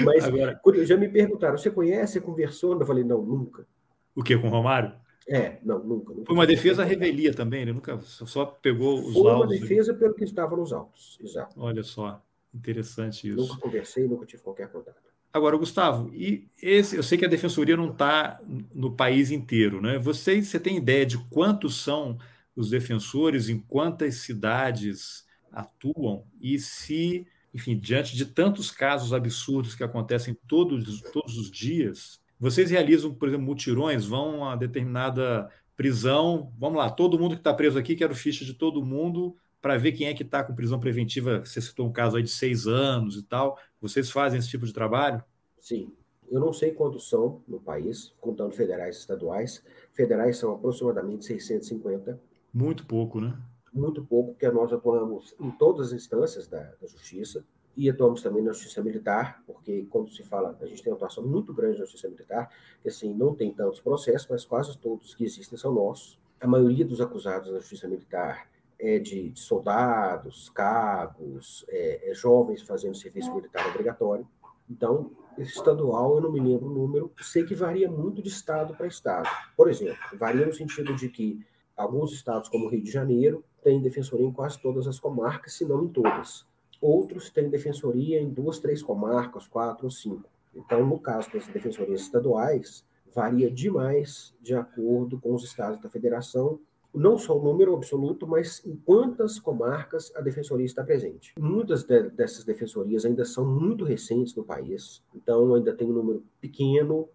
mas Agora... já me perguntaram: você conhece, você conversou? Eu falei: não, nunca. O que, com o Romário? É, não, nunca. nunca Foi uma defesa revelia também, ele nunca só pegou os Foi uma defesa pelo que estava nos autos, exato. Olha só. Interessante isso. Nunca conversei, nunca tive qualquer contato. Agora, Gustavo, e esse, eu sei que a defensoria não está no país inteiro, né? Você, você tem ideia de quantos são os defensores, em quantas cidades atuam e se, enfim, diante de tantos casos absurdos que acontecem todos, todos os dias, vocês realizam, por exemplo, mutirões, vão a determinada prisão, vamos lá, todo mundo que está preso aqui, quero ficha de todo mundo, para ver quem é que está com prisão preventiva. Você citou um caso aí de seis anos e tal. Vocês fazem esse tipo de trabalho? Sim. Eu não sei quantos são no país, contando federais e estaduais. Federais são aproximadamente 650. Muito pouco, né? Muito pouco, porque nós atuamos em todas as instâncias da, da justiça e atuamos também na justiça militar, porque quando se fala, a gente tem uma atuação muito grande na justiça militar, que assim, não tem tantos processos, mas quase todos que existem são nossos. A maioria dos acusados na justiça militar é, de, de, soldados, cabos, é, é, jovens fazendo serviço militar obrigatório. Então, estadual, eu não me lembro o número, sei que varia muito de estado para estado. Por exemplo, varia no sentido de que alguns estados, como o Rio de Janeiro, têm defensoria em quase todas as comarcas, se não em todas. Outros têm defensoria em duas, três comarcas, quatro ou cinco. Então, no caso das defensorias estaduais, varia demais de acordo com os estados da federação não só o número absoluto, mas em quantas comarcas a defensoria está presente. Muitas de, dessas defensorias ainda são muito recentes no país, então ainda tem um número pequeno,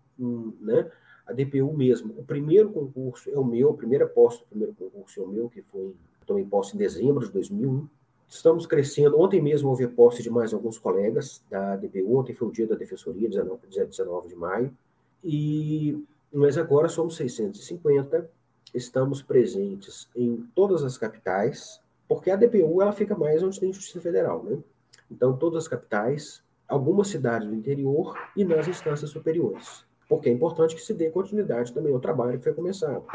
né? a DPU mesmo. O primeiro concurso é o meu, a primeira posse do primeiro concurso é o meu, que foi, tomei posse em dezembro de 2001. Estamos crescendo. Ontem mesmo houve posse de mais alguns colegas da DPU. Ontem foi o dia da Defensoria, 19, 19 de maio. E, mas agora somos 650. Estamos presentes em todas as capitais, porque a DPU ela fica mais onde tem Justiça Federal, né? Então, todas as capitais, algumas cidades do interior e nas instâncias superiores. Porque é importante que se dê continuidade também ao trabalho que foi começado.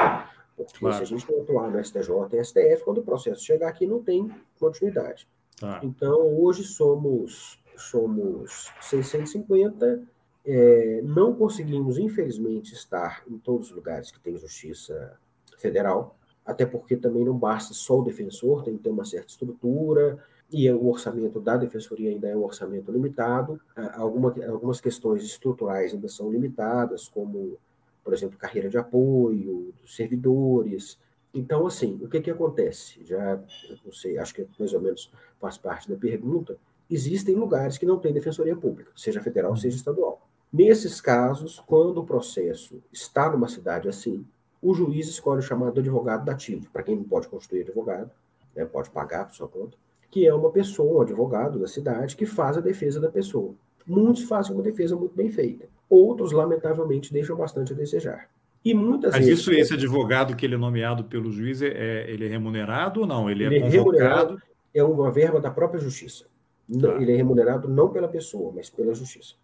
Porque claro. se a gente não atuar no STJ e STF, quando o processo chegar aqui, não tem continuidade. Tá. Então, hoje somos, somos 650, é, não conseguimos, infelizmente, estar em todos os lugares que tem justiça federal, até porque também não basta só o defensor, tem que ter uma certa estrutura, e o orçamento da defensoria ainda é um orçamento limitado. Alguma, algumas questões estruturais ainda são limitadas, como, por exemplo, carreira de apoio servidores. Então, assim, o que, que acontece? Já, não sei, acho que mais ou menos faz parte da pergunta. Existem lugares que não têm defensoria pública, seja federal, seja estadual. Nesses casos, quando o processo está numa cidade assim, o juiz escolhe o chamado advogado dativo, para quem não pode constituir advogado, né, pode pagar por sua conta que é uma pessoa, um advogado da cidade, que faz a defesa da pessoa. Muitos fazem uma defesa muito bem feita. Outros, lamentavelmente, deixam bastante a desejar. E muitas Mas vezes. isso, esse advogado que ele é nomeado pelo juiz, é, é ele é remunerado ou não? Ele, é ele é convocado? É uma verba da própria justiça. Tá. Ele é remunerado não pela pessoa, mas pela justiça.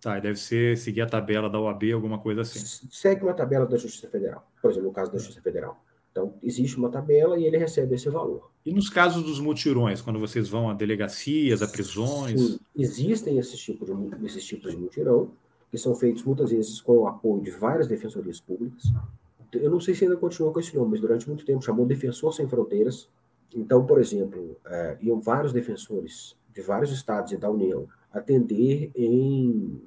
Tá, deve ser seguir a tabela da OAB, alguma coisa assim. Segue uma tabela da Justiça Federal. Por exemplo, no caso da Justiça Federal. Então, existe uma tabela e ele recebe esse valor. E nos casos dos mutirões, quando vocês vão a delegacias, a prisões? Sim, existem esses tipos, de, esses tipos de mutirão, que são feitos muitas vezes com o apoio de várias defensorias públicas. Eu não sei se ainda continua com esse nome, mas durante muito tempo chamou Defensor Sem Fronteiras. Então, por exemplo, é, iam vários defensores de vários estados e da União atender em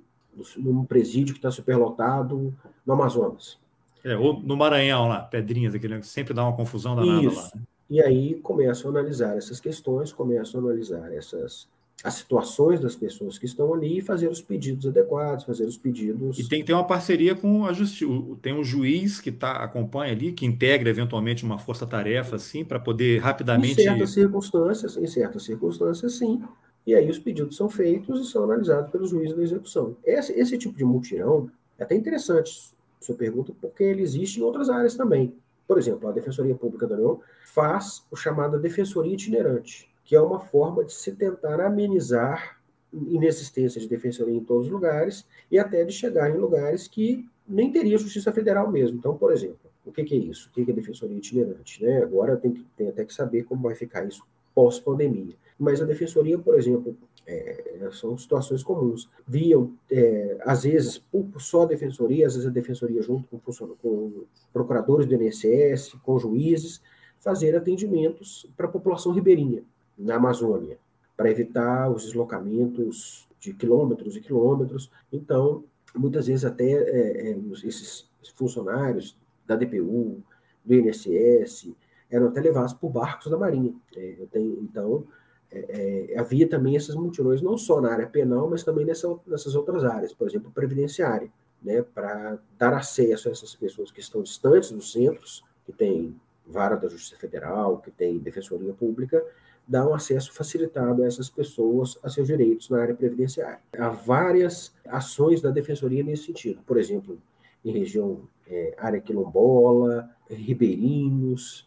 num presídio que está superlotado no Amazonas. É, ou no Maranhão lá, Pedrinhas, aquele que sempre dá uma confusão danada Isso. lá. E aí começam a analisar essas questões, começam a analisar essas as situações das pessoas que estão ali e fazer os pedidos adequados, fazer os pedidos. E tem que ter uma parceria com a justiça. Tem um juiz que tá, acompanha ali, que integra eventualmente uma força-tarefa, assim, para poder rapidamente. Em certas circunstâncias, em certas circunstâncias, sim. E aí os pedidos são feitos e são analisados pelo juiz da execução. Esse, esse tipo de mutirão é até interessante sua pergunta, porque ele existe em outras áreas também. Por exemplo, a Defensoria Pública da União faz o chamado Defensoria Itinerante, que é uma forma de se tentar amenizar inexistência de defensoria em todos os lugares e até de chegar em lugares que nem teria justiça federal mesmo. Então, por exemplo, o que, que é isso? O que, que é defensoria itinerante? Né? Agora tem, que, tem até que saber como vai ficar isso pós-pandemia. Mas a defensoria, por exemplo, é, são situações comuns. Viam, é, às vezes, só a defensoria, às vezes a defensoria junto com, com procuradores do INSS, com juízes, fazer atendimentos para a população ribeirinha, na Amazônia, para evitar os deslocamentos de quilômetros e quilômetros. Então, muitas vezes até é, é esses funcionários da DPU, do INSS, eram até levados por barcos da Marinha. É, tenho, então, é, é, havia também esses mutirões, não só na área penal, mas também nessa, nessas outras áreas, por exemplo, previdenciária, né, para dar acesso a essas pessoas que estão distantes dos centros, que tem vara da Justiça Federal, que tem defensoria pública, dar um acesso facilitado a essas pessoas a seus direitos na área previdenciária. Há várias ações da defensoria nesse sentido, por exemplo, em região é, área quilombola, ribeirinhos,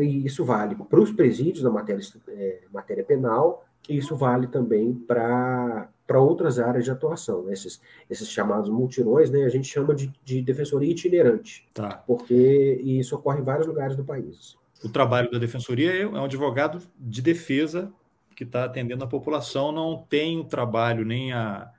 e isso vale para os presídios na matéria, é, matéria penal, e isso vale também para outras áreas de atuação. Né? Esses, esses chamados multirões, né, a gente chama de, de defensoria itinerante, tá. porque isso ocorre em vários lugares do país. O trabalho da defensoria é um advogado de defesa que está atendendo a população, não tem o trabalho nem a,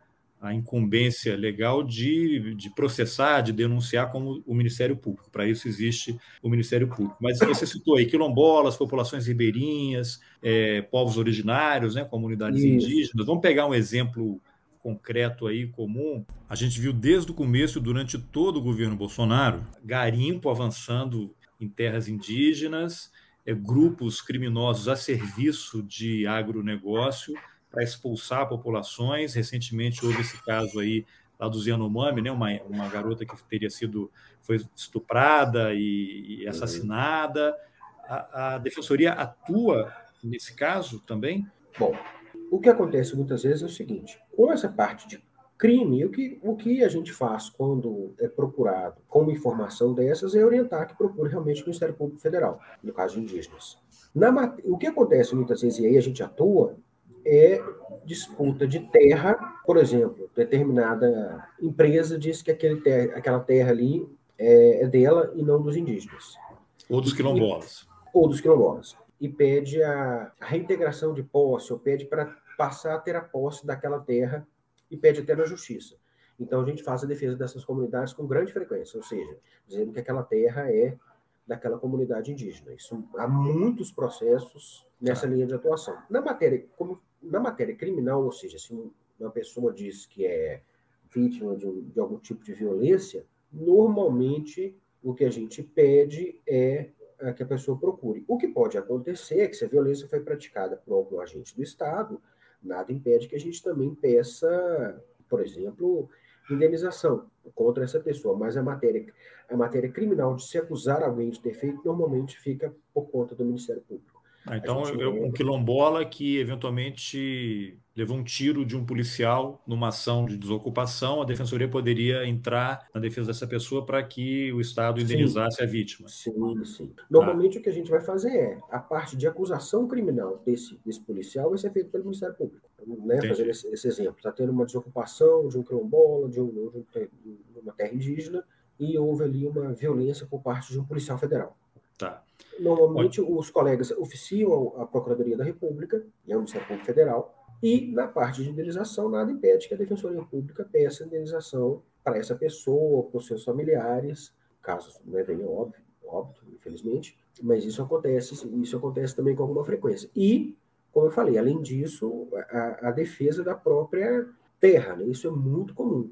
a incumbência legal de, de processar, de denunciar como o Ministério Público. Para isso existe o Ministério Público. Mas você citou aí quilombolas, populações ribeirinhas, é, povos originários, né, comunidades isso. indígenas. Vamos pegar um exemplo concreto aí, comum. A gente viu desde o começo, durante todo o governo Bolsonaro, garimpo avançando em terras indígenas, é, grupos criminosos a serviço de agronegócio, para expulsar populações. Recentemente houve esse caso aí lá do Yanomami, né? Uma, uma garota que teria sido foi estuprada e, e assassinada. A, a, defensoria atua nesse caso também? Bom, o que acontece muitas vezes é o seguinte: com essa parte de crime, o que, o que a gente faz quando é procurado com uma informação dessas é orientar que procure realmente o Ministério Público Federal, no caso de indígenas. Na, o que acontece muitas vezes, e aí a gente atua, é disputa de terra, por exemplo, determinada empresa diz que aquele ter, aquela terra ali é, é, dela e não dos indígenas. Ou dos quilombolas. E, ou dos quilombolas. E pede a, a reintegração de posse, ou pede para passar a ter a posse daquela terra e pede até na justiça. Então a gente faz a defesa dessas comunidades com grande frequência, ou seja, dizendo que aquela terra é daquela comunidade indígena. Isso há muitos processos nessa linha de atuação. Na matéria, como na matéria criminal, ou seja, se uma pessoa diz que é vítima de, um, de algum tipo de violência, normalmente o que a gente pede é, é que a pessoa procure. O que pode acontecer é que se a violência foi praticada por algum agente do Estado, nada impede que a gente também peça, por exemplo, indenização contra essa pessoa, mas a matéria, a matéria criminal de se acusar alguém de ter feito normalmente fica por conta do Ministério Público. Ah, então, eu, um quilombola que eventualmente levou um tiro de um policial numa ação de desocupação, a defensoria poderia entrar na defesa dessa pessoa para que o Estado indenizasse sim. a vítima. Sim, sim. Normalmente ah. o que a gente vai fazer é a parte de acusação criminal desse, desse policial vai ser feita pelo Ministério Público. Né? Fazer esse, esse exemplo. Está tendo uma desocupação de um quilombola, de, um, de uma terra indígena, e houve ali uma violência por parte de um policial federal. Tá. Normalmente, os colegas oficiam a Procuradoria da República, e o Ministério Público Federal, e na parte de indenização, nada impede que a Defensoria Pública peça indenização para essa pessoa, para os seus familiares, caso né, venha óbvio, óbvio, infelizmente, mas isso acontece, isso acontece também com alguma frequência. E, como eu falei, além disso, a, a defesa da própria terra, né, isso é muito comum.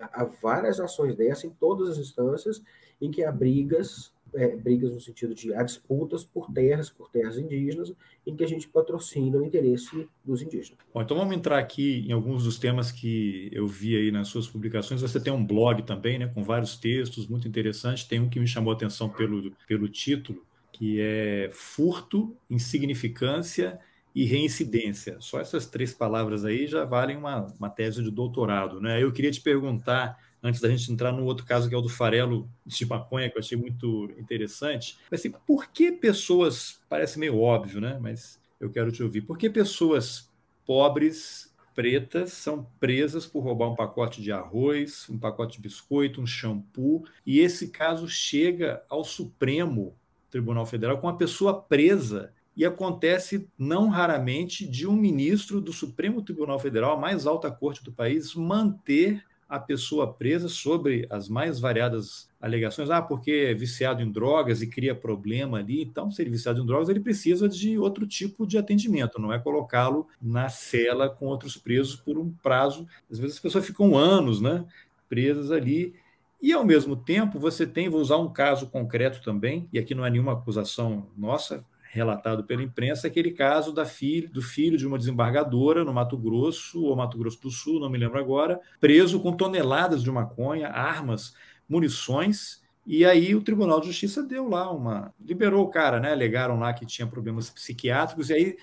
Há várias ações dessas em todas as instâncias em que há brigas é, brigas no sentido de há disputas por terras, por terras indígenas, em que a gente patrocina o interesse dos indígenas. Bom, então vamos entrar aqui em alguns dos temas que eu vi aí nas suas publicações. Você tem um blog também, né, com vários textos muito interessantes. Tem um que me chamou a atenção pelo, pelo título, que é Furto, Insignificância e Reincidência. Só essas três palavras aí já valem uma, uma tese de doutorado. Né? Eu queria te perguntar antes da gente entrar no outro caso que é o do farelo de maconha, que eu achei muito interessante. Assim, por que pessoas, parece meio óbvio, né? Mas eu quero te ouvir. Por que pessoas pobres, pretas, são presas por roubar um pacote de arroz, um pacote de biscoito, um shampoo, e esse caso chega ao Supremo Tribunal Federal com a pessoa presa e acontece não raramente de um ministro do Supremo Tribunal Federal, a mais alta corte do país, manter a pessoa presa sobre as mais variadas alegações. Ah, porque é viciado em drogas e cria problema ali. Então, se ele é viciado em drogas, ele precisa de outro tipo de atendimento, não é colocá-lo na cela com outros presos por um prazo. Às vezes as pessoas ficam anos né, presas ali. E, ao mesmo tempo, você tem, vou usar um caso concreto também, e aqui não é nenhuma acusação nossa, relatado pela imprensa, aquele caso da filha, do filho de uma desembargadora no Mato Grosso, ou Mato Grosso do Sul, não me lembro agora, preso com toneladas de maconha, armas, munições, e aí o Tribunal de Justiça deu lá uma. liberou o cara, né? Alegaram lá que tinha problemas psiquiátricos, e aí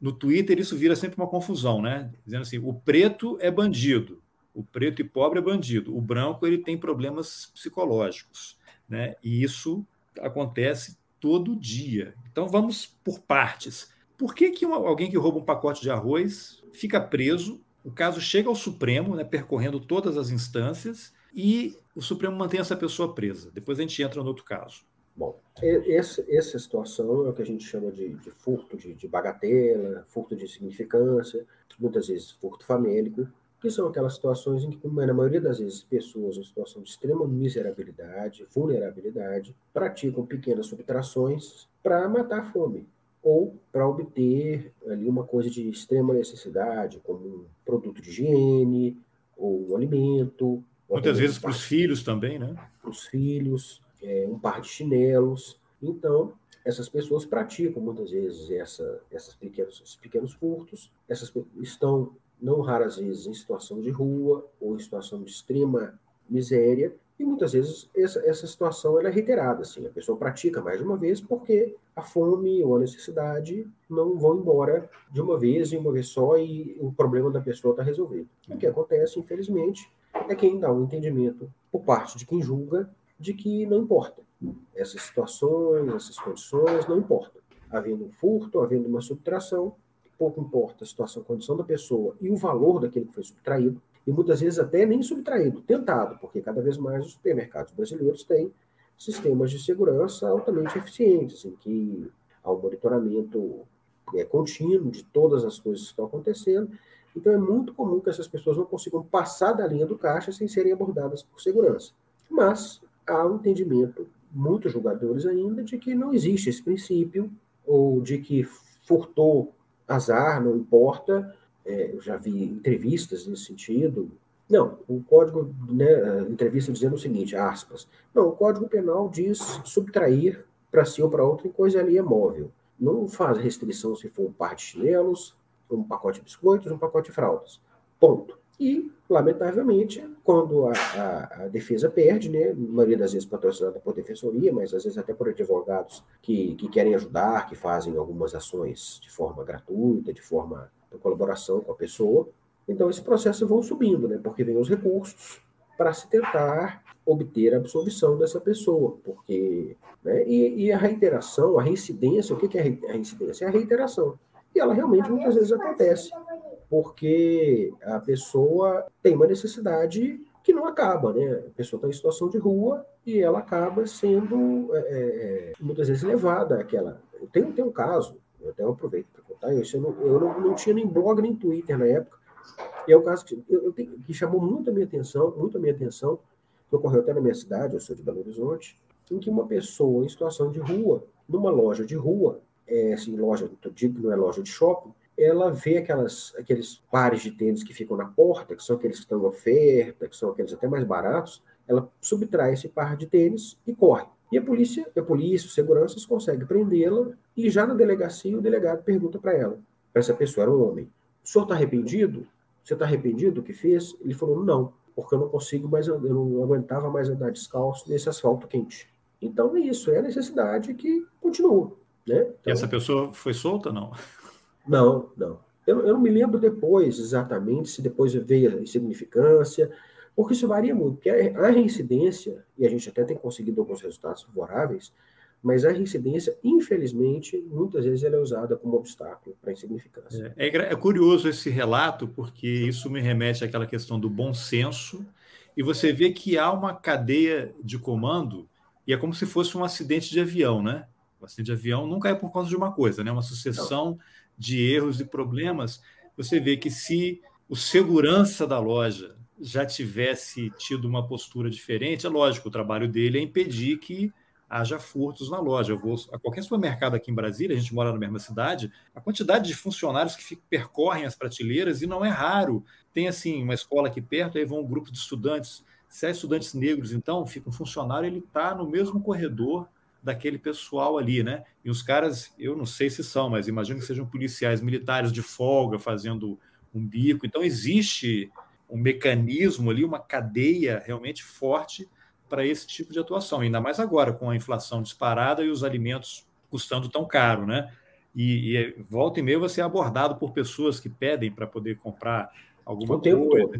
no Twitter isso vira sempre uma confusão, né? Dizendo assim: o preto é bandido, o preto e pobre é bandido, o branco ele tem problemas psicológicos, né? E isso acontece todo dia. Então vamos por partes. Por que, que alguém que rouba um pacote de arroz fica preso? O caso chega ao Supremo, né, percorrendo todas as instâncias, e o Supremo mantém essa pessoa presa. Depois a gente entra no outro caso. Bom, esse, essa situação é o que a gente chama de, de furto de, de, bagatela, furto de significância, muitas vezes furto famélico, que são aquelas situações em que, na maioria das vezes, pessoas em situação de extrema miserabilidade, vulnerabilidade, praticam pequenas subtrações para matar a fome ou para obter ali uma coisa de extrema necessidade, como um produto de higiene ou um alimento. Muitas vezes para os filhos também, né? Para os filhos, é, um par de chinelos. Então, essas pessoas praticam muitas vezes essa, essas pequenos, esses pequenos furtos, essas estão não raras vezes em situação de rua ou em situação de extrema miséria, e muitas vezes essa, essa situação é reiterada. Assim, a pessoa pratica mais de uma vez porque a fome ou a necessidade não vão embora de uma vez e uma vez só e o problema da pessoa está resolvido. O que acontece, infelizmente, é quem dá um entendimento por parte de quem julga de que não importa. Essas situações, essas condições, não importam. Havendo um furto, havendo uma subtração, pouco importa a situação, a condição da pessoa e o valor daquele que foi subtraído, e muitas vezes até nem subtraído, tentado, porque cada vez mais os supermercados brasileiros têm sistemas de segurança altamente eficientes, em que há um monitoramento é, contínuo de todas as coisas que estão acontecendo. Então é muito comum que essas pessoas não consigam passar da linha do caixa sem serem abordadas por segurança. Mas há um entendimento, muitos julgadores ainda, de que não existe esse princípio, ou de que furtou azar, não importa, é, eu já vi entrevistas nesse sentido. Não, o código, né, entrevista dizendo o seguinte, aspas, não, o código penal diz subtrair para si ou para outro em coisa ali é móvel. Não faz restrição se for um par de chinelos, um pacote de biscoitos, um pacote de fraldas. Ponto. E, lamentavelmente, quando a, a, a, defesa perde, né, na maioria das vezes patrocinada por defensoria, mas às vezes até por advogados que, que querem ajudar, que fazem algumas ações de forma gratuita, de forma em colaboração com a pessoa. Então, esse processo vão subindo, né? Porque vem os recursos para se tentar obter a absolvição dessa pessoa, porque né? e, e, a reiteração, a reincidência, o que é a reincidência? É a reiteração. E ela realmente muitas vezes acontece, porque a pessoa tem uma necessidade que não acaba, né? A pessoa está em situação de rua e ela acaba sendo é, é muitas vezes levada àquela. Tem, tem um caso, eu até aproveito para contar. Eu, não, eu não, não, tinha nem blog nem Twitter na época. E é um caso que, eu, eu tenho, que chamou muito a minha atenção, muito a minha atenção, que ocorreu até na minha cidade, eu sou de Belo Horizonte, em que uma pessoa em situação de rua, numa loja de rua, é, assim, loja, digo que não é loja de shopping, ela vê aquelas, aqueles pares de tênis que ficam na porta, que são aqueles que estão em oferta, que são aqueles até mais baratos, ela subtrai esse par de tênis e corre. E a polícia, a polícia, os seguranças conseguem prendê-la e já na delegacia o delegado pergunta para ela, para essa pessoa, era um homem, o senhor está arrependido? Você está arrependido do que fez? Ele falou, não, porque eu não consigo mais, eu não aguentava mais andar descalço nesse asfalto quente. Então é isso, é a necessidade que continua. Né? Então, e essa pessoa foi solta não? Não, não. Eu, eu não me lembro depois exatamente se depois veio a insignificância, porque isso varia muito, porque a reincidência, e a gente até tem conseguido alguns resultados favoráveis, mas a reincidência, infelizmente, muitas vezes ela é usada como obstáculo para a insignificância. É, é, é, curioso esse relato, porque isso me remete àquela questão do bom senso, e você vê que há uma cadeia de comando, e é como se fosse um acidente de avião, né? O acidente de avião nunca é por causa de uma coisa, né? Uma sucessão Não. De erros e problemas. Você vê que se o segurança da loja já tivesse tido uma postura diferente, é lógico, o trabalho dele é impedir que haja furtos na loja. Eu vou a qualquer supermercado aqui em Brasília, a gente mora na mesma cidade, a quantidade de funcionários que percorrem as prateleiras, e não é raro. Tem, assim, uma escola aqui perto, aí vão um grupo de estudantes, se é estudantes negros, então, fica um funcionário, ele está no mesmo corredor daquele pessoal ali, né? E os caras, eu não sei se são, mas imagino que sejam policiais militares de folga fazendo um bico. Então, existe um mecanismo ali, uma cadeia realmente forte para esse tipo de atuação, ainda mais agora com a inflação disparada e os alimentos custando tão caro, né? E, e volta e meia você é abordado por pessoas que pedem para poder comprar alguma coisa.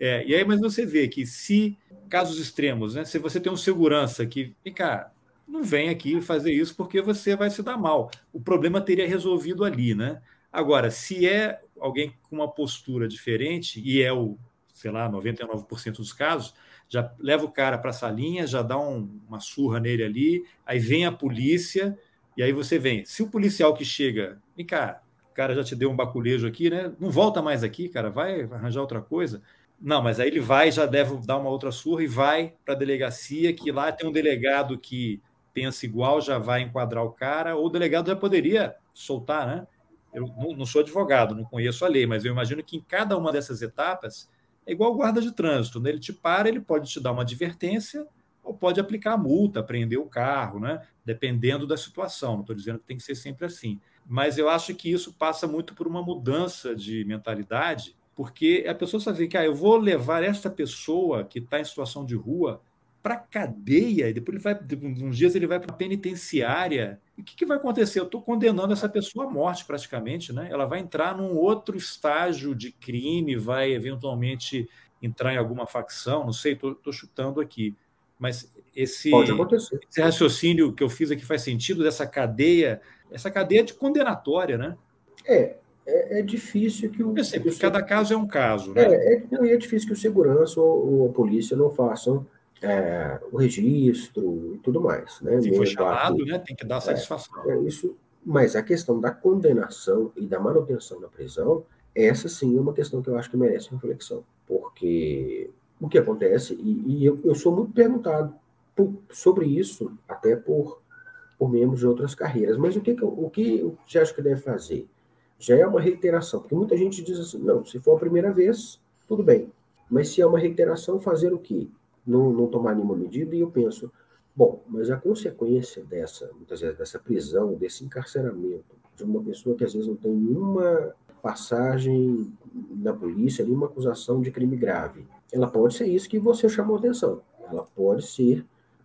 E, é, e aí, mas você vê que se casos extremos, né? Se você tem um segurança que, vem cá, não vem aqui fazer isso porque você vai se dar mal. O problema teria resolvido ali, né? Agora, se é alguém com uma postura diferente, e é o, sei lá, 99% dos casos, já leva o cara para a salinha, já dá um, uma surra nele ali, aí vem a polícia, e aí você vem. Se o policial que chega, vem cá, o cara já te deu um baculejo aqui, né? Não volta mais aqui, cara, vai arranjar outra coisa. Não, mas aí ele vai, já deve dar uma outra surra e vai para a delegacia, que lá tem um delegado que pensa igual, já vai enquadrar o cara, ou o delegado já poderia soltar, né? Eu não sou advogado, não conheço a lei, mas eu imagino que em cada uma dessas etapas é igual guarda de trânsito, né? Ele te para, ele pode te dar uma advertência ou pode aplicar a multa, prender o carro, né? Dependendo da situação. Não estou dizendo que tem que ser sempre assim. Mas eu acho que isso passa muito por uma mudança de mentalidade Porque a pessoa sabe que ah, eu vou levar esta pessoa que está em situação de rua para cadeia, e depois ele vai, uns dias ele vai para a penitenciária. E o que, que, vai acontecer? Eu estou condenando essa pessoa à morte, praticamente. Né? Ela vai entrar num outro estágio de crime, vai eventualmente entrar em alguma facção, não sei, estou chutando aqui. Mas esse, esse raciocínio que eu fiz aqui faz sentido dessa cadeia, essa cadeia de condenatória, né? É, é, é difícil que o. Eu sei, cada caso é um caso, né? É, é, é difícil que o segurança ou, ou a polícia não façam é, o registro e tudo mais. Né? Se foi chamado, né? tem que dar é, satisfação. É, isso, mas a questão da condenação e da manutenção da prisão, essa sim é uma questão que eu acho que merece reflexão. Porque o que acontece, e, e eu, eu, sou muito perguntado por, sobre isso, até por, por membros de outras carreiras, mas o que, o que você acha que deve fazer? Já é uma reiteração, porque muita gente diz assim, não, se for a primeira vez, tudo bem. Mas se é uma reiteração, fazer o quê? Não, não tomar nenhuma medida, e eu penso, bom, mas a consequência dessa, muitas vezes, dessa prisão, desse encarceramento de uma pessoa que às vezes não tem nenhuma passagem na polícia, nenhuma acusação de crime grave, ela pode ser isso que você chamou atenção. Ela pode ser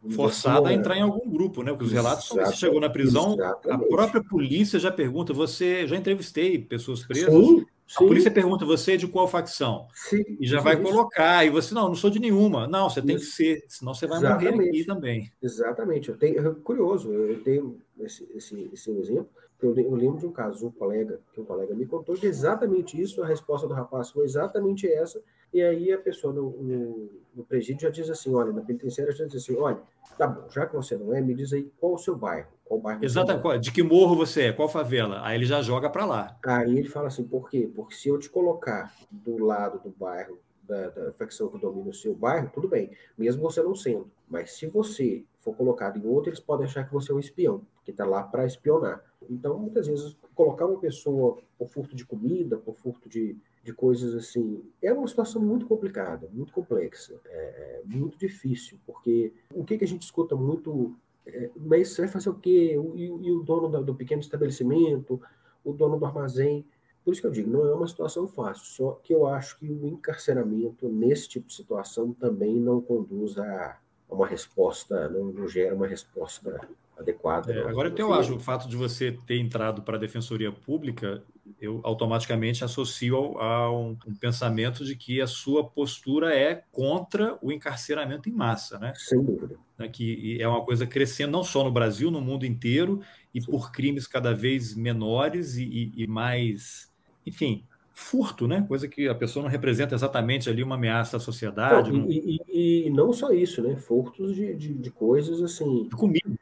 forçada a entrar em algum grupo, né? Porque os relatos são que você chegou na prisão, exatamente. a própria polícia já pergunta, você já entrevistei pessoas presas, Sim, a polícia pergunta você é de qual facção? Sim, e já vai colocar. E você, não, não sou de nenhuma. Não, você tem que ser, senão você vai Exatamente. morrer aqui também. Exatamente. Eu tenho, curioso, eu tenho esse, esse, esse exemplo. Eu, eu lembro de um caso, um colega, que um colega me contou de exatamente isso, a resposta do rapaz foi exatamente essa. E aí a pessoa no, no, no presídio já diz assim: olha, na penitenciária já diz assim: olha, tá bom, já que você não é, me diz aí qual o seu bairro. Qual bairro Exatamente. De que morro você é? Qual favela? Aí ele já joga para lá. Aí ele fala assim: por quê? Porque se eu te colocar do lado do bairro, da, da facção que domina o seu bairro, tudo bem, mesmo você não sendo. Mas se você for colocado em outro, eles podem achar que você é um espião, que está lá para espionar. Então, muitas vezes, colocar uma pessoa por furto de comida, por furto de, de coisas assim, é uma situação muito complicada, muito complexa, é, é muito difícil, porque o que, que a gente escuta muito é, mas você vai fazer o quê? E, e o dono do, do pequeno estabelecimento, o dono do armazém. Por isso que eu digo, não é uma situação fácil, só que eu acho que o encarceramento nesse tipo de situação também não conduz a, uma resposta, não, não, gera uma resposta adequada. É, agora, eu acho o fato de você ter entrado para a Defensoria Pública, eu automaticamente associo ao, a um, um, pensamento de que a sua postura é contra o encarceramento em massa, né? Sem dúvida. Né, que é uma coisa crescendo não só no Brasil, no mundo inteiro, e Sim. por crimes cada vez menores e, e, e mais, enfim, furto, né? Coisa que a pessoa não representa exatamente ali uma ameaça à sociedade. Não, e, e, e, não só isso, né? Furtos de, de, de coisas assim. De comida.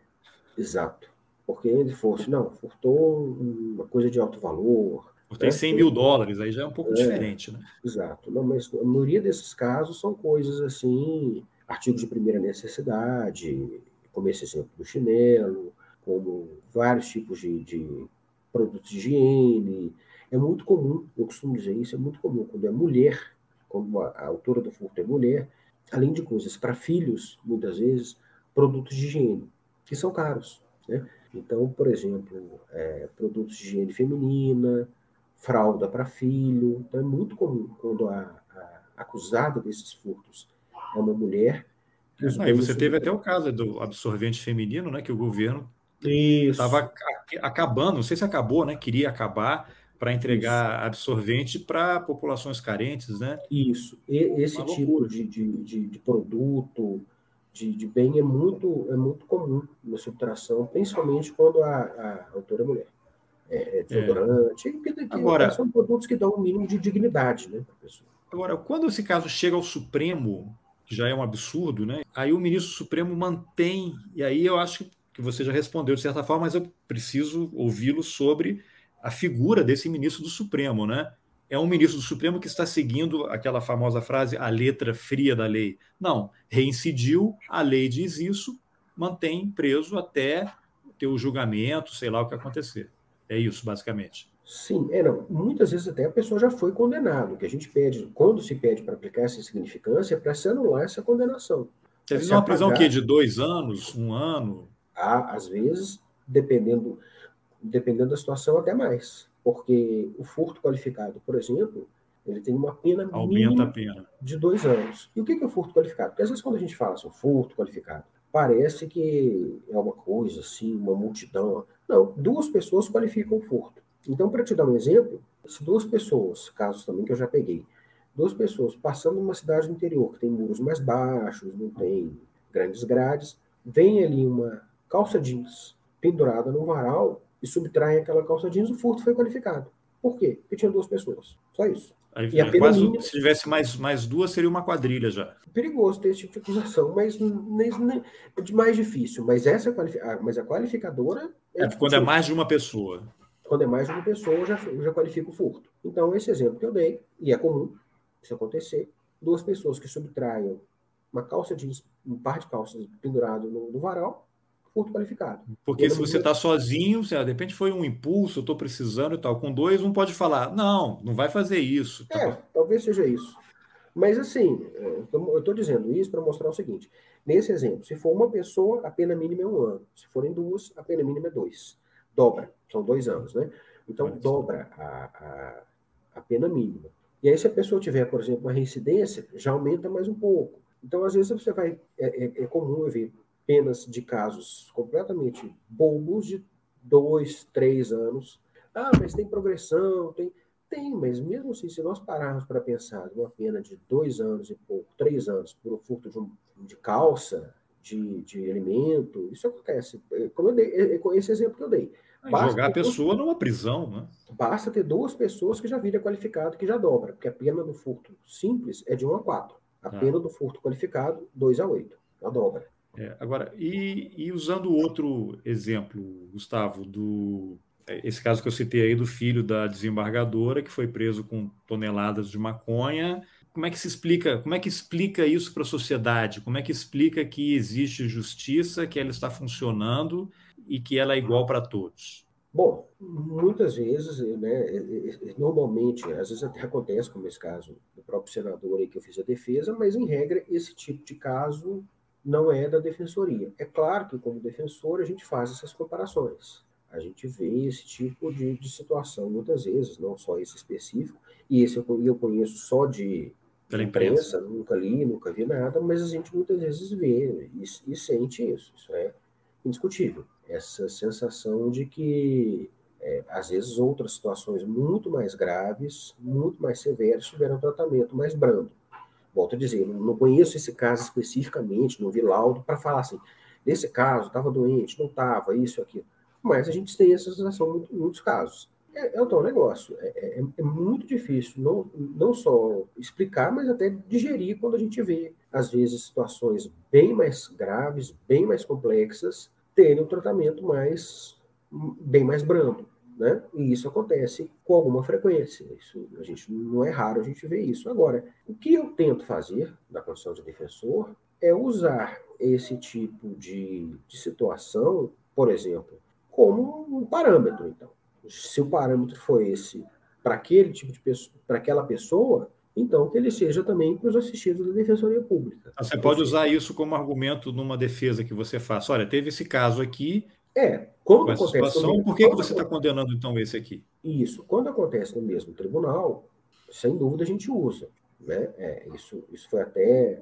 Exato. Porque ele fosse, não, furtou uma coisa de alto valor. Furtei né? 100 mil dólares, aí já é um pouco é, diferente, né? Exato. Não, mas a maioria desses casos são coisas assim artigos de primeira necessidade, como esse exemplo do chinelo, como vários tipos de, de produtos de higiene. É muito comum, eu costumo dizer isso, é muito comum quando é mulher, quando a, a autora do furto é mulher, além de coisas para filhos, muitas vezes, produtos de higiene, que são caros. Né? Então, por exemplo, é, produtos de higiene feminina, fralda para filho. Então, é muito comum quando a, a acusada desses furtos é uma mulher. Aí você teve até o caso do absorvente feminino, né? Que o governo estava acabando, não sei se acabou, né? Queria acabar para entregar Isso. absorvente para populações carentes, né? Isso. E, esse uma tipo de, de, de, produto, de, de, bem é muito, é muito comum na subtração, principalmente quando a, a autora é mulher. É, é desodorante, é. Agora, são produtos que dão um mínimo de dignidade né, para a pessoa. Agora, quando esse caso chega ao Supremo, que já é um absurdo, né? Aí o ministro Supremo mantém, e aí eu acho que você já respondeu de certa forma, mas eu preciso ouvi-lo sobre a figura desse ministro do Supremo, né? É um ministro do Supremo que está seguindo aquela famosa frase, a letra fria da lei. Não, reincidiu, a lei diz isso, mantém preso até ter o julgamento, sei lá o que acontecer. É isso, basicamente. Sim, é, não. muitas vezes até a pessoa já foi condenada. O que a gente pede, quando se pede para aplicar essa insignificância, é para se anular essa condenação. Você viu uma prisão que de dois anos, um ano? Há, às vezes, dependendo, dependendo da situação, até mais. Porque o furto qualificado, por exemplo, Ele tem uma pena Aumenta a pena. de dois anos. E o que é o furto qualificado? Porque às vezes quando a gente fala assim, furto qualificado, parece que é uma coisa assim, uma multidão. Não, duas pessoas qualificam o furto. Então, para te dar um exemplo, se duas pessoas, casos também que eu já peguei, duas pessoas passando numa cidade do interior que tem muros mais baixos, não tem grandes grades, vem ali uma calça jeans pendurada no varal e subtraem aquela calça jeans, o furto foi qualificado. Por quê? Porque tinha duas pessoas. Só isso. Aí, e a pena quase, mínima... Se tivesse mais, mais duas, seria uma quadrilha já. Perigoso ter esse tipo de acusação, mas nem, é de mais difícil. Mas essa qualifi... Ah, mas a qualificadora. É, é quando é mais de uma pessoa. Quando é mais de uma pessoa, já, já qualifica o furto. Então, esse exemplo que eu dei, e é comum isso acontecer, duas pessoas que subtraiam uma calça jeans, um par de calças pendurado no, no varal, furto qualificado. Porque se você está sozinho, se, de repente foi um impulso, estou precisando e tal. Com dois, um pode falar, não, não vai fazer isso. Tá... É, talvez seja isso. Mas assim, é, eu estou dizendo isso para mostrar o seguinte: nesse exemplo, se for uma pessoa, a pena mínima é um ano. Se forem duas, a pena mínima é dois. Dobra, são dois anos, né? Então, Parece. dobra a, a, a pena mínima. E aí, se a pessoa tiver, por exemplo, uma reincidência, já aumenta mais um pouco. Então, às vezes, você vai. É, é, é comum eu ver penas de casos completamente bobos de dois, três anos. Ah, mas tem progressão, tem. Tem, mas mesmo assim, se nós pararmos para pensar uma pena de dois anos e pouco, três anos, por um furto de, um, de calça, de, de alimento, isso acontece. Como eu dei, é, é esse exemplo que eu dei. Basta jogar a pessoa numa prisão, né? Basta ter duas pessoas que já viram qualificado, que já dobra, porque a pena do furto simples é de 1 a 4. A ah. pena do furto qualificado, 2 a 8. A dobra. É, agora, e, e, usando outro exemplo, Gustavo, do é, esse caso que eu citei aí do filho da desembargadora que foi preso com toneladas de maconha, como é que se explica, como é que explica isso para a sociedade? Como é que explica que existe justiça, que ela está funcionando e que ela é igual para todos? Bom, muitas vezes, né, normalmente, às vezes até acontece, como esse caso do próprio senador aí que eu fiz a defesa, mas em regra esse tipo de caso não é da defensoria. É claro que, como defensor, a gente faz essas comparações. A gente vê esse tipo de, de situação muitas vezes, não só esse específico, e esse eu, eu conheço só de, Pela imprensa, nunca li, nunca vi nada, mas a gente muitas vezes vê e, e sente isso. Isso é indiscutível. Essa sensação de que, é, às vezes, outras situações muito mais graves, muito mais severas, tiveram tratamento mais brando volto a dizer, não conheço esse caso especificamente, não vi laudo para falar assim, nesse caso, estava doente, não estava, isso, aquilo. Mas a gente tem essa sensação em muitos casos. É, é o tal negócio, é, é, é, muito difícil não, não só explicar, mas até digerir quando a gente vê, às vezes, situações bem mais graves, bem mais complexas, terem um tratamento mais, bem mais brando. Né? E isso acontece com alguma frequência. Isso, a gente não é raro a gente ver isso. Agora, o que eu tento fazer na condição de defensor é usar esse tipo de, de situação, por exemplo, como um parâmetro. Então, se o parâmetro for esse para aquele tipo de pessoa, para aquela pessoa, então que ele seja também para os assistidos da Defensoria Pública. Você pode usar isso como argumento numa defesa que você faça. Olha, teve esse caso aqui, é, quando acontece situação, mesmo, por que, que você está condenando então esse aqui? Isso, quando acontece no mesmo tribunal, sem dúvida a gente usa. Né? É, isso, isso foi até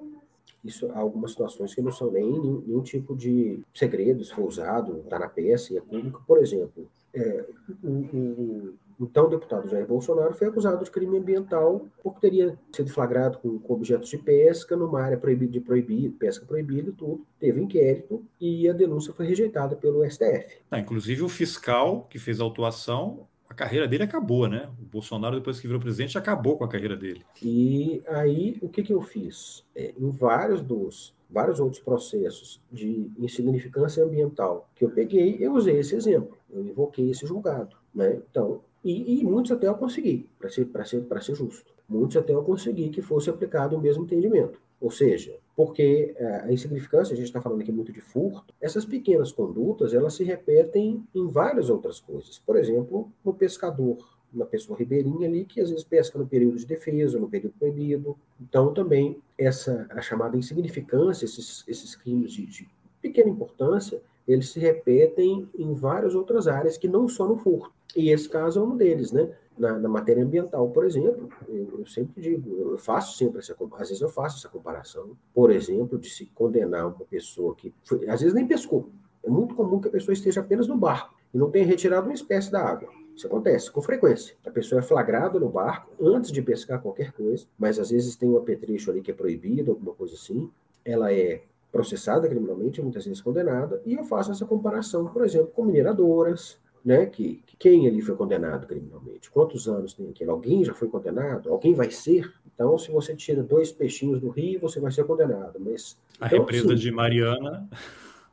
isso há algumas situações que não são nem nenhum, nenhum tipo de segredo, se for usado, está na peça e é público. Por exemplo, é, o, o, então, o deputado Jair Bolsonaro foi acusado de crime ambiental porque teria sido flagrado com, com objetos de pesca numa área proibida de proibir, pesca proibida e tudo. Teve inquérito e a denúncia foi rejeitada pelo STF. Ah, inclusive, o fiscal que fez a autuação a carreira dele acabou, né? O Bolsonaro, depois que virou presidente, acabou com a carreira dele. E aí, o que, que eu fiz? É, em vários dos vários outros processos de insignificância ambiental que eu peguei, eu usei esse exemplo, eu invoquei esse julgado. Né? Então, e, e muitos até eu consegui, para ser, ser, ser justo. Muitos até eu consegui que fosse aplicado o mesmo entendimento. Ou seja, porque é, a insignificância, a gente está falando aqui muito de furto, essas pequenas condutas, elas se repetem em várias outras coisas. Por exemplo, no pescador, na pessoa ribeirinha ali, que às vezes pesca no período de defesa, no período proibido. Então, também, essa a chamada insignificância, esses, esses crimes de, de pequena importância, eles se repetem em várias outras áreas que não só no furto. E esse caso é um deles, né? Na, na matéria ambiental, por exemplo, eu, eu, sempre digo, eu faço sempre essa às vezes eu faço essa comparação, por exemplo, de se condenar uma pessoa que foi, às vezes nem pescou. É muito comum que a pessoa esteja apenas no barco e não tenha retirado uma espécie da água. Isso acontece com frequência. A pessoa é flagrada no barco antes de pescar qualquer coisa, mas às vezes tem um apetrecho ali que é proibido, alguma coisa assim. Ela é processada criminalmente, muitas vezes condenada, e eu faço essa comparação, por exemplo, com mineradoras, né, que, que, quem ali foi condenado criminalmente? Quantos anos tem aquele? Alguém já foi condenado? Alguém vai ser? Então, se você tira dois peixinhos do rio, você vai ser condenado. Mas a então, represa sim. de Mariana.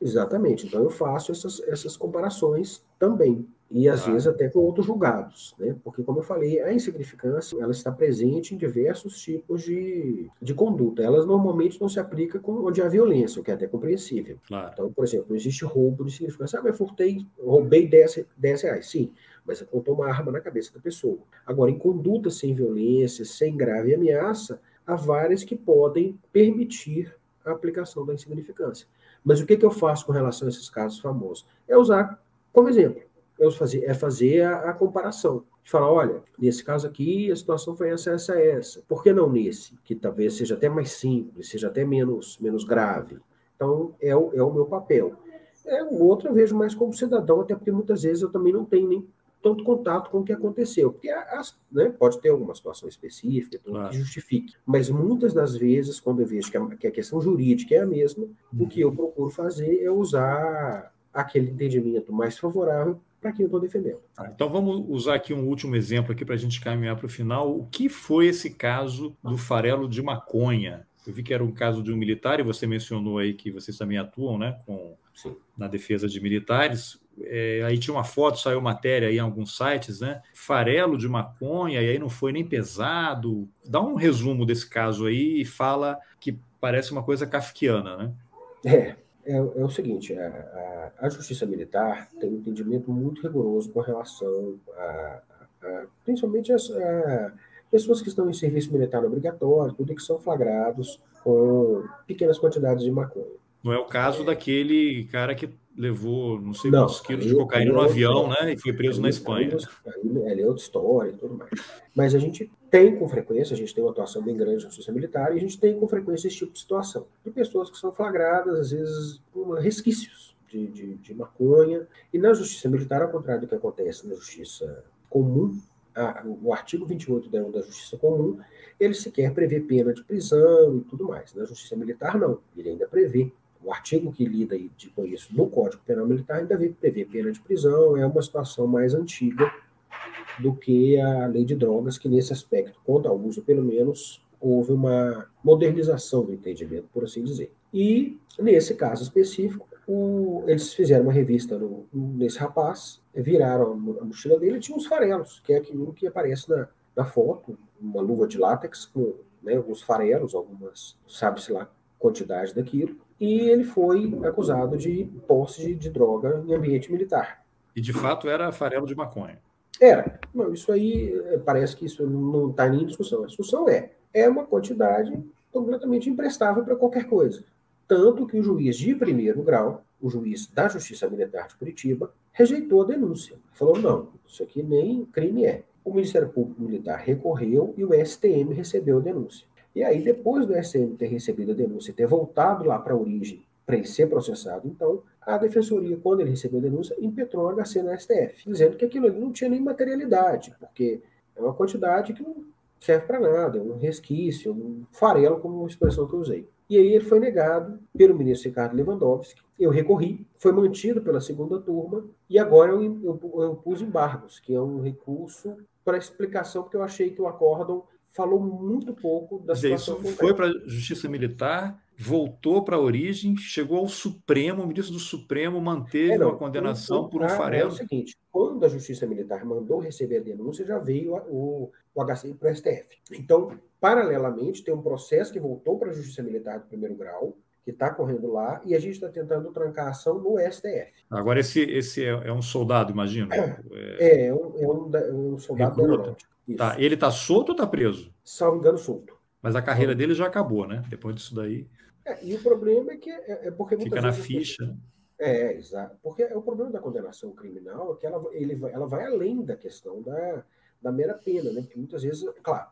Exatamente. Então, eu faço essas, essas comparações também e às ah. vezes até com outros julgados, né? Porque, como eu falei, a insignificância ela está presente em diversos tipos de, de conduta. Elas normalmente não se aplicam com, onde há violência, o que é até compreensível. Claro. Então, por exemplo, não existe roubo de insignificância. Ah, mas furtei, roubei 10, 10 reais. Sim, mas apontou uma arma na cabeça da pessoa. Agora, em conduta sem violência, sem grave ameaça, há várias que podem permitir a aplicação da insignificância. Mas o que, que eu faço com relação a esses casos famosos? É usar como exemplo é fazer, é fazer a, a comparação. De falar, olha, nesse caso aqui a situação foi essa, essa, essa. Por que não nesse? Que talvez seja até mais simples, seja até menos, menos grave. Então, é o, é o meu papel. É, o outro eu vejo mais como cidadão, até porque muitas vezes eu também não tenho nem tanto contato com o que aconteceu. Porque as, né, pode ter alguma situação específica claro. que justifique. Mas muitas das vezes, quando eu vejo que a, que a questão jurídica é a mesma, uhum. o que eu procuro fazer é usar aquele entendimento mais favorável para quem eu estou defendendo. Ah, então vamos usar aqui um último exemplo aqui para a gente caminhar para o final. O que foi esse caso do farelo de maconha? Eu vi que era um caso de um militar e você mencionou aí que vocês também atuam, né, com Sim. na defesa de militares. É, aí tinha uma foto, saiu matéria aí em alguns sites, né? Farelo de maconha, e aí não foi nem pesado. Dá um resumo desse caso aí e fala que parece uma coisa kafkiana, né? É, é, é o seguinte, a, a, a, justiça militar tem um entendimento muito rigoroso com relação a, a principalmente as pessoas que estão em serviço militar obrigatório, tudo que são flagrados com pequenas quantidades de maconha. Não é o caso é. daquele cara que levou não sei não, quantos quilos de cocaína no avião, né? E foi preso na Espanha. Aí, é outra história e tudo mais. Mas a gente tem com frequência, a gente tem uma atuação bem grande na justiça militar, e a gente tem com frequência esse tipo de situação. De pessoas que são flagradas, às vezes, com resquícios de, de, de maconha. E na justiça militar, ao contrário do que acontece na justiça comum, a, o artigo 28 da, da Justiça Comum, ele sequer prevê pena de prisão e tudo mais. Na Justiça Militar, não. Ele ainda prevê o artigo que lida com isso no Código Penal Militar ainda prevê pena de prisão, é uma situação mais antiga do que a lei de drogas, que nesse aspecto, quanto ao uso, pelo menos, houve uma modernização do entendimento, por assim dizer. E, nesse caso específico, o, eles fizeram uma revista no, nesse rapaz, viraram a mochila dele e tinha uns farelos, que é aquilo que aparece na, na foto, uma luva de látex com né, alguns farelos, algumas, sabe-se lá, quantidade daquilo, e ele foi acusado de posse de, de droga em ambiente militar. E de fato era farelo de maconha. Era. Não, isso aí eh, parece que isso não está nem em discussão. A discussão é, é uma quantidade completamente imprestável para qualquer coisa. Tanto que o juiz de primeiro grau, o juiz da Justiça Militar de Curitiba, rejeitou a denúncia. Falou: não, isso aqui nem crime é. O Ministério Público Militar recorreu e o STM recebeu a denúncia. E aí, depois do STM ter recebido a denúncia e ter voltado lá para a origem para ele ser processado, então, a defensoria, quando ele recebeu a denúncia, impetrou o HC no STF, dizendo que aquilo ali não tinha nem materialidade, porque é uma quantidade que não serve para nada, é um resquício, um farelo, como a expressão que eu usei. E aí ele foi negado pelo ministro Ricardo Lewandowski, eu recorri, foi mantido pela segunda turma, e agora eu, eu, eu pus embargos, que é um recurso para explicação, porque eu achei que o acórdão falou muito pouco da situação. Isso foi para a Justiça Militar, voltou para a origem, chegou ao Supremo, o ministro do Supremo manteve é, não, a condenação por um farelo. É o seguinte, quando a Justiça Militar mandou receber a denúncia, já veio o, o HCI para o STF. Então, paralelamente, tem um processo que voltou para a Justiça Militar de primeiro grau, que está correndo lá, e a gente está tentando trancar a ação no STF. Agora, esse, esse é, é um soldado, imagino? É, é, um, é um, é um soldado da aeronáutica. Tá. Ele está solto ou está preso? Salvo engano, solto. Mas a carreira dele já acabou, né? Depois disso daí. É, e o problema é que é, é porque fica na ficha. É, exato. Porque o problema da condenação criminal é que ela, ele vai, ela vai além da questão da, da mera pena, né? Porque muitas vezes, claro,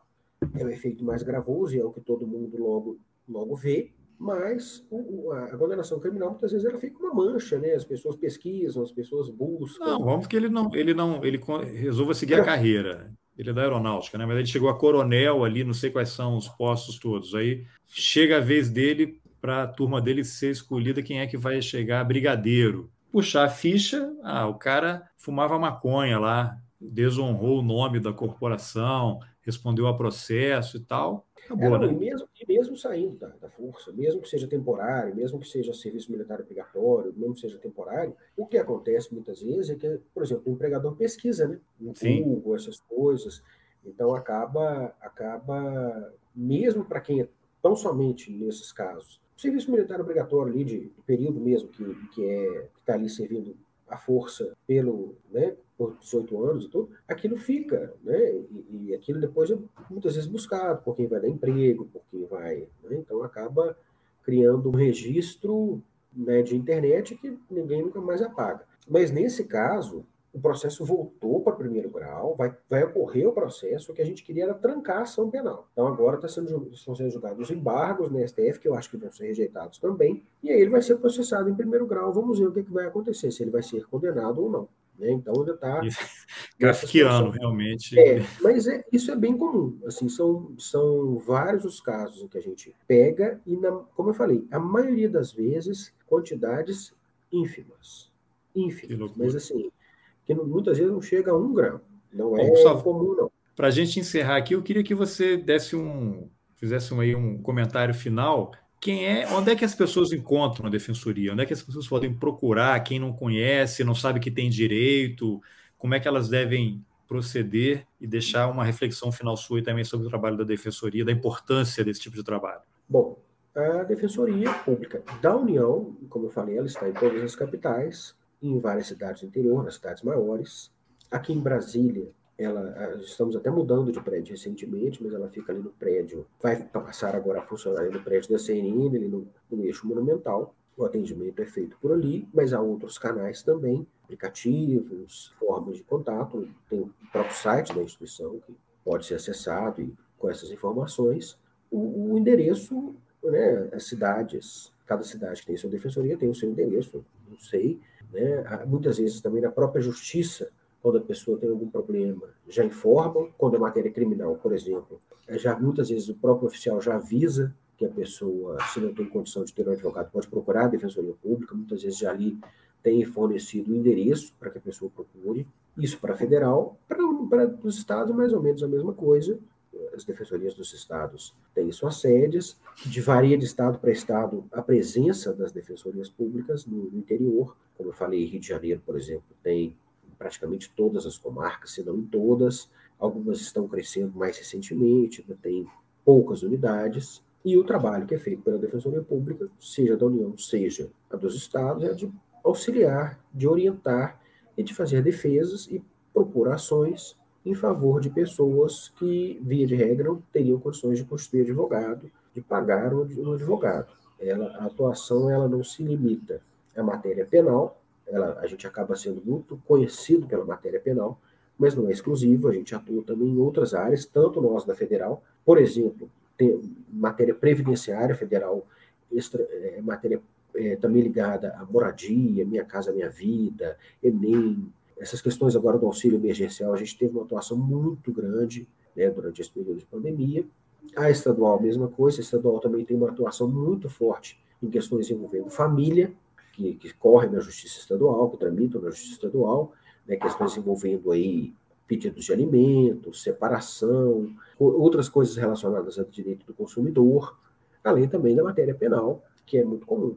é o efeito mais gravoso e é o que todo mundo logo, logo vê, mas o, a condenação criminal muitas vezes ela fica uma mancha, né? As pessoas pesquisam, as pessoas buscam. Não, vamos que ele não, ele não, ele resolva seguir a carreira. Ele é da aeronáutica, né? Mas ele chegou a coronel ali, não sei quais são os postos todos. Aí chega a vez dele para a turma dele ser escolhida quem é que vai chegar brigadeiro. Puxar a ficha, ah, o cara fumava maconha lá, desonrou o nome da corporação, respondeu a processo e tal. Acabou, é, né? e, mesmo, e mesmo saindo da, da, força, mesmo que seja temporário, mesmo que seja serviço militar obrigatório, mesmo que seja temporário, o que acontece muitas vezes é que, por exemplo, o empregador pesquisa, né? No Google, essas coisas. Então acaba, acaba mesmo para quem é tão somente nesses casos, serviço militar obrigatório ali de, de período mesmo que, que é está ali servindo a força pelo, né, por 18 anos e tudo, aquilo fica, né? E, e, aquilo depois é muitas vezes buscado por quem vai dar emprego, por quem vai, né? Então acaba criando um registro né, de internet que ninguém nunca mais apaga. Mas nesse caso, o processo voltou para primeiro grau, vai, vai ocorrer o processo, o que a gente queria era trancar a ação penal. Então agora tá sendo, estão sendo julgados embargos no STF, que eu acho que vão ser rejeitados também, e aí ele vai ser processado em primeiro grau, vamos ver o que, que vai acontecer, se ele vai ser condenado ou não. Né? Então ainda está. Grafiquiano, realmente. É, mas é, isso é bem comum. Assim, são, são vários os casos em que a gente pega, e, na, como eu falei, a maioria das vezes, quantidades ínfimas. Ínfimas. Mas assim, que muitas vezes não chega a um grão. Não é Gustavo, comum, não. Para a gente encerrar aqui, eu queria que você desse um. fizesse um, aí um comentário final quem é, onde é que as pessoas encontram a defensoria? Onde é que as pessoas podem procurar? Quem não conhece, não sabe que tem direito, como é que elas devem proceder e deixar uma reflexão final sua e também sobre o trabalho da defensoria, da importância desse tipo de trabalho? Bom, a defensoria pública da União, como eu falei, ela está em todas as capitais, em várias cidades do interior, nas cidades maiores. Aqui em Brasília, ela estamos até mudando de prédio recentemente, mas ela fica ali no prédio, vai passar agora a funcionar ali no prédio da CNN, ali no, no eixo monumental. O atendimento é feito por ali, mas há outros canais também, aplicativos, formas de contato. Tem o próprio site da instituição que pode ser acessado e com essas informações. O, o endereço, né, as cidades, cada cidade que tem sua defensoria tem o seu endereço, não sei. Né? Muitas vezes também na própria justiça quando a pessoa tem algum problema, já informam. Quando é matéria criminal, por exemplo, é já muitas vezes o próprio oficial já avisa que a pessoa, se não tem condição de ter um advogado, pode procurar a defensoria pública. Muitas vezes já ali tem fornecido o endereço para que a pessoa procure. Isso para federal, para, para os estados, mais ou menos a mesma coisa. As defensorias dos estados têm suas sedes, de varia de estado para estado a presença das defensorias públicas no, interior. Como eu falei, Rio de Janeiro, por exemplo, tem praticamente todas as comarcas, se não em todas. Algumas estão crescendo mais recentemente, tem poucas unidades. E o trabalho que é feito pela Defensoria Pública, seja da União, seja a dos estados, é de auxiliar, de orientar e de fazer defesas e propor ações em favor de pessoas que, via de regra, não teriam condições de constituir advogado, de pagar um advogado. Ela, a atuação ela não se limita à matéria penal, ela, a gente acaba sendo muito conhecido pela matéria penal, mas não é exclusivo, a gente atua também em outras áreas, tanto nós da federal, por exemplo, matéria previdenciária federal, extra, é, matéria é, também ligada à moradia, Minha Casa Minha Vida, Enem, essas questões agora do auxílio emergencial, a gente teve uma atuação muito grande né, durante esse período de pandemia. A estadual, mesma coisa, a estadual também tem uma atuação muito forte em questões envolvendo família, que, que correm na justiça estadual, que tramitam na justiça estadual, né, questões envolvendo aí pedidos de alimentos, separação, outras coisas relacionadas ao direito do consumidor, além também da matéria penal, que é muito comum.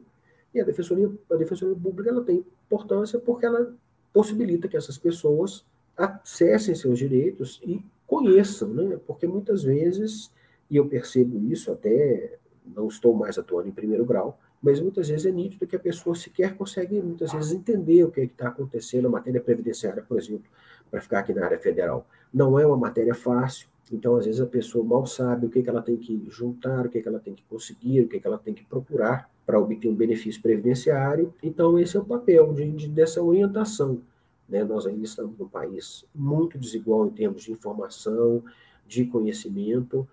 E a defensoria, a defensoria pública ela tem importância porque ela possibilita que essas pessoas acessem seus direitos e conheçam, né? Porque muitas vezes, e eu percebo isso até, não estou mais atuando em primeiro grau, mas muitas vezes é nítido que a pessoa sequer consegue, muitas vezes, entender o que é está acontecendo na matéria previdenciária, por exemplo, para ficar aqui na área federal. Não é uma matéria fácil, então, às vezes, a pessoa mal sabe o que, é que ela tem que juntar, o que, é que ela tem que conseguir, o que, é que ela tem que procurar. Para obter um benefício previdenciário. Então, esse é o papel de, de, dessa orientação. Né? Nós ainda estamos num país muito desigual em termos de informação, de conhecimento.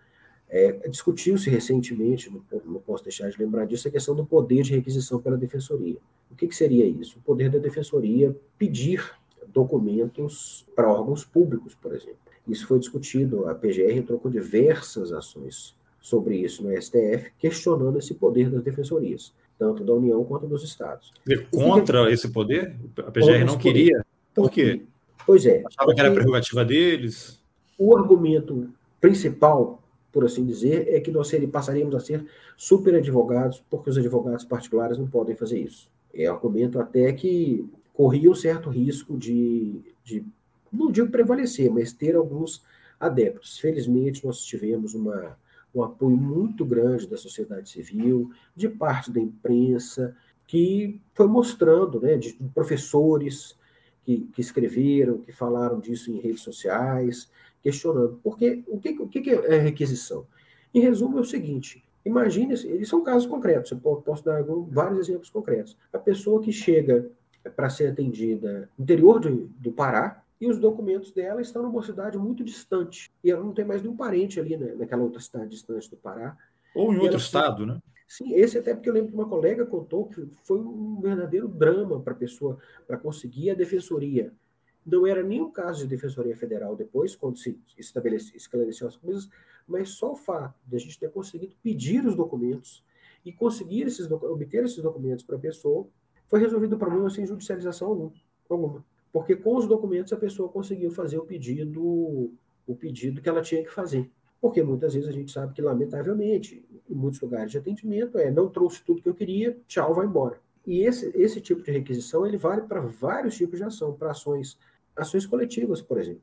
É, Discutiu-se recentemente, não, posso deixar de lembrar disso, a questão do poder de requisição pela defensoria. O que, que seria isso? O poder da defensoria pedir documentos para órgãos públicos, por exemplo. Isso foi discutido, a PGR entrou com diversas ações sobre isso no STF, questionando esse poder das defensorias, tanto da União quanto dos estados. contra que... esse poder? A PGR não queria? Por quê? Pois é. Achava que era prerrogativa deles? O argumento principal, por assim dizer, é que nós passaríamos a ser super advogados, porque os advogados particulares não podem fazer isso. É argumento até que corria um certo risco de, de não digo prevalecer, mas ter alguns adeptos. Felizmente, nós tivemos uma um apoio muito grande da sociedade civil, de parte da imprensa, que foi mostrando, né, de professores que, que escreveram, que falaram disso em redes sociais, questionando. Porque o que, o que é requisição? Em resumo, é o seguinte: imagine, eles são casos concretos, eu posso dar vários exemplos concretos. A pessoa que chega para ser atendida no interior de, do Pará, e os documentos dela estão numa cidade muito distante. E ela não tem mais nenhum parente ali né, naquela outra cidade distante do Pará. Ou em outro estado, né? Sim, esse até porque eu lembro que uma colega contou que foi um verdadeiro drama para a pessoa, para conseguir a defensoria. Não era nenhum caso de defensoria federal depois, quando se estabeleceu, esclareceu as coisas, mas só o fato de a gente ter conseguido pedir os documentos e conseguir esses, obter esses documentos para a pessoa, foi resolvido o problema sem judicialização alguma porque com os documentos a pessoa conseguiu fazer o pedido, o pedido que ela tinha que fazer. Porque muitas vezes a gente sabe que, lamentavelmente, em muitos lugares de atendimento, é não trouxe tudo que eu queria, tchau, vai embora. E esse, esse tipo de requisição ele vale para vários tipos de ação, para ações, ações coletivas, por exemplo.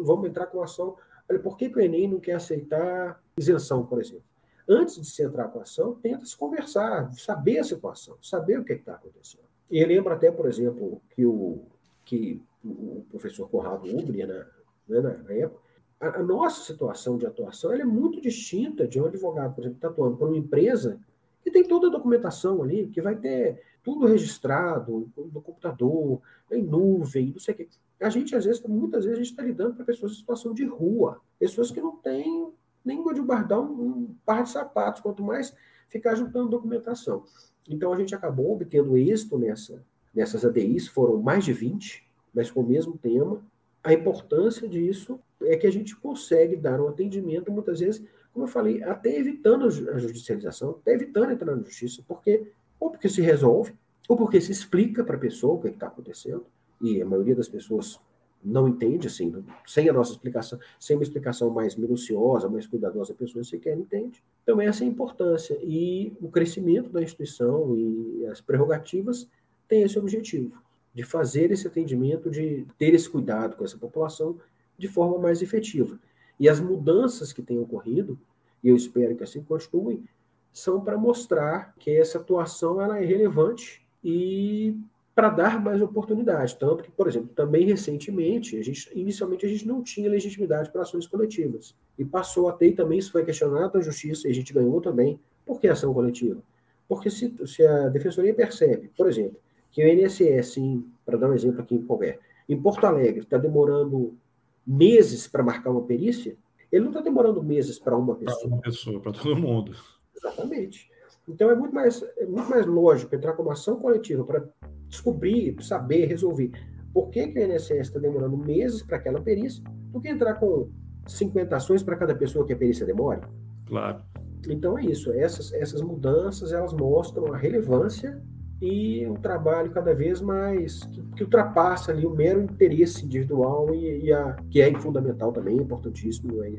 Vamos entrar com ação. Olha, por que, que o Enem não quer aceitar isenção, por exemplo? Antes de se entrar com ação, tenta se conversar, saber a situação, saber o que está acontecendo. E lembra até, por exemplo, que o, que o professor Conrado Ubri, né, né, na época, a, a, nossa situação de atuação é muito distinta de um advogado, por exemplo, que está atuando por uma empresa que tem toda a documentação ali, que vai ter tudo registrado no computador, em nuvem, não sei o quê. A gente, às vezes, muitas vezes, a gente está lidando para pessoas em situação de rua, pessoas que não têm nem de guardar um, um par de sapatos, quanto mais ficar juntando documentação. Então, a gente acabou obtendo êxito nessa, nessas ADIs, foram mais de 20, mas com o mesmo tema. A importância disso é que a gente consegue dar um atendimento, muitas vezes, como eu falei, até evitando a judicialização, até evitando entrar na justiça, porque ou porque se resolve, ou porque se explica para a pessoa o que é está acontecendo, e a maioria das pessoas não entende, assim, sem a nossa explicação, sem uma explicação mais minuciosa, mais cuidadosa, a pessoa sequer entende. Então, essa é a importância. E o crescimento da instituição e as prerrogativas tem esse objetivo, de fazer esse atendimento, de ter esse cuidado com essa população de forma mais efetiva. E as mudanças que têm ocorrido, e eu espero que assim continuem, são para mostrar que essa atuação ela é relevante e para dar mais oportunidade. Tanto que, por exemplo, também recentemente, a gente, inicialmente a gente não tinha legitimidade para ações coletivas. E passou a ter, e também isso foi questionado na justiça, e a gente ganhou também. Por que ação coletiva? Porque se, se a defensoria percebe, por exemplo, que o INSS, para dar um exemplo aqui em qualquer, em Porto Alegre, está demorando meses para marcar uma perícia, ele não está demorando meses para uma pessoa. Para uma pessoa, para todo mundo. Exatamente. Então é muito mais, é muito mais lógico entrar com uma ação coletiva para descobrir, saber, resolver por que, que o INSS está demorando meses para aquela perícia, do que entrar com 50 ações para cada pessoa que a perícia demore. Claro. Então é isso. Essas, essas mudanças elas mostram a relevância e um trabalho cada vez mais que, que ultrapassa ali o mero interesse individual e, e, a, que é fundamental também, importantíssimo, é,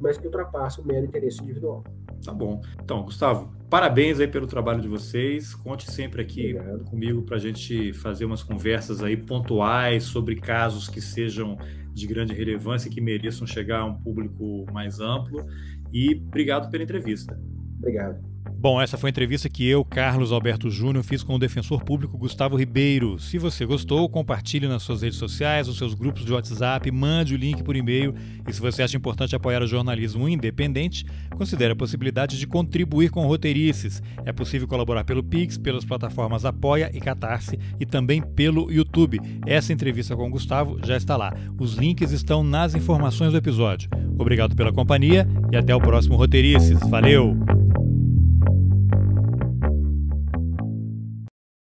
mas que ultrapassa o mero interesse individual. Tá bom. Então, Gustavo, parabéns aí pelo trabalho de vocês. Conte sempre aqui Obrigado. comigo para a gente fazer umas conversas aí pontuais sobre casos que sejam de grande relevância e que mereçam chegar a um público mais amplo. E obrigado pela entrevista. Obrigado. Bom, essa foi a entrevista que eu, Carlos Alberto Júnior, fiz com o defensor público Gustavo Ribeiro. Se você gostou, compartilhe nas suas redes sociais, nos seus grupos de WhatsApp, mande o link por e-mail. E se você acha importante apoiar o jornalismo independente, considere a possibilidade de contribuir com roteirices. É possível colaborar pelo Pix, pelas plataformas Apoia e Catarse e também pelo YouTube. Essa entrevista com o Gustavo já está lá. Os links estão nas informações do episódio. Obrigado pela companhia e até o próximo Roteirices. Valeu!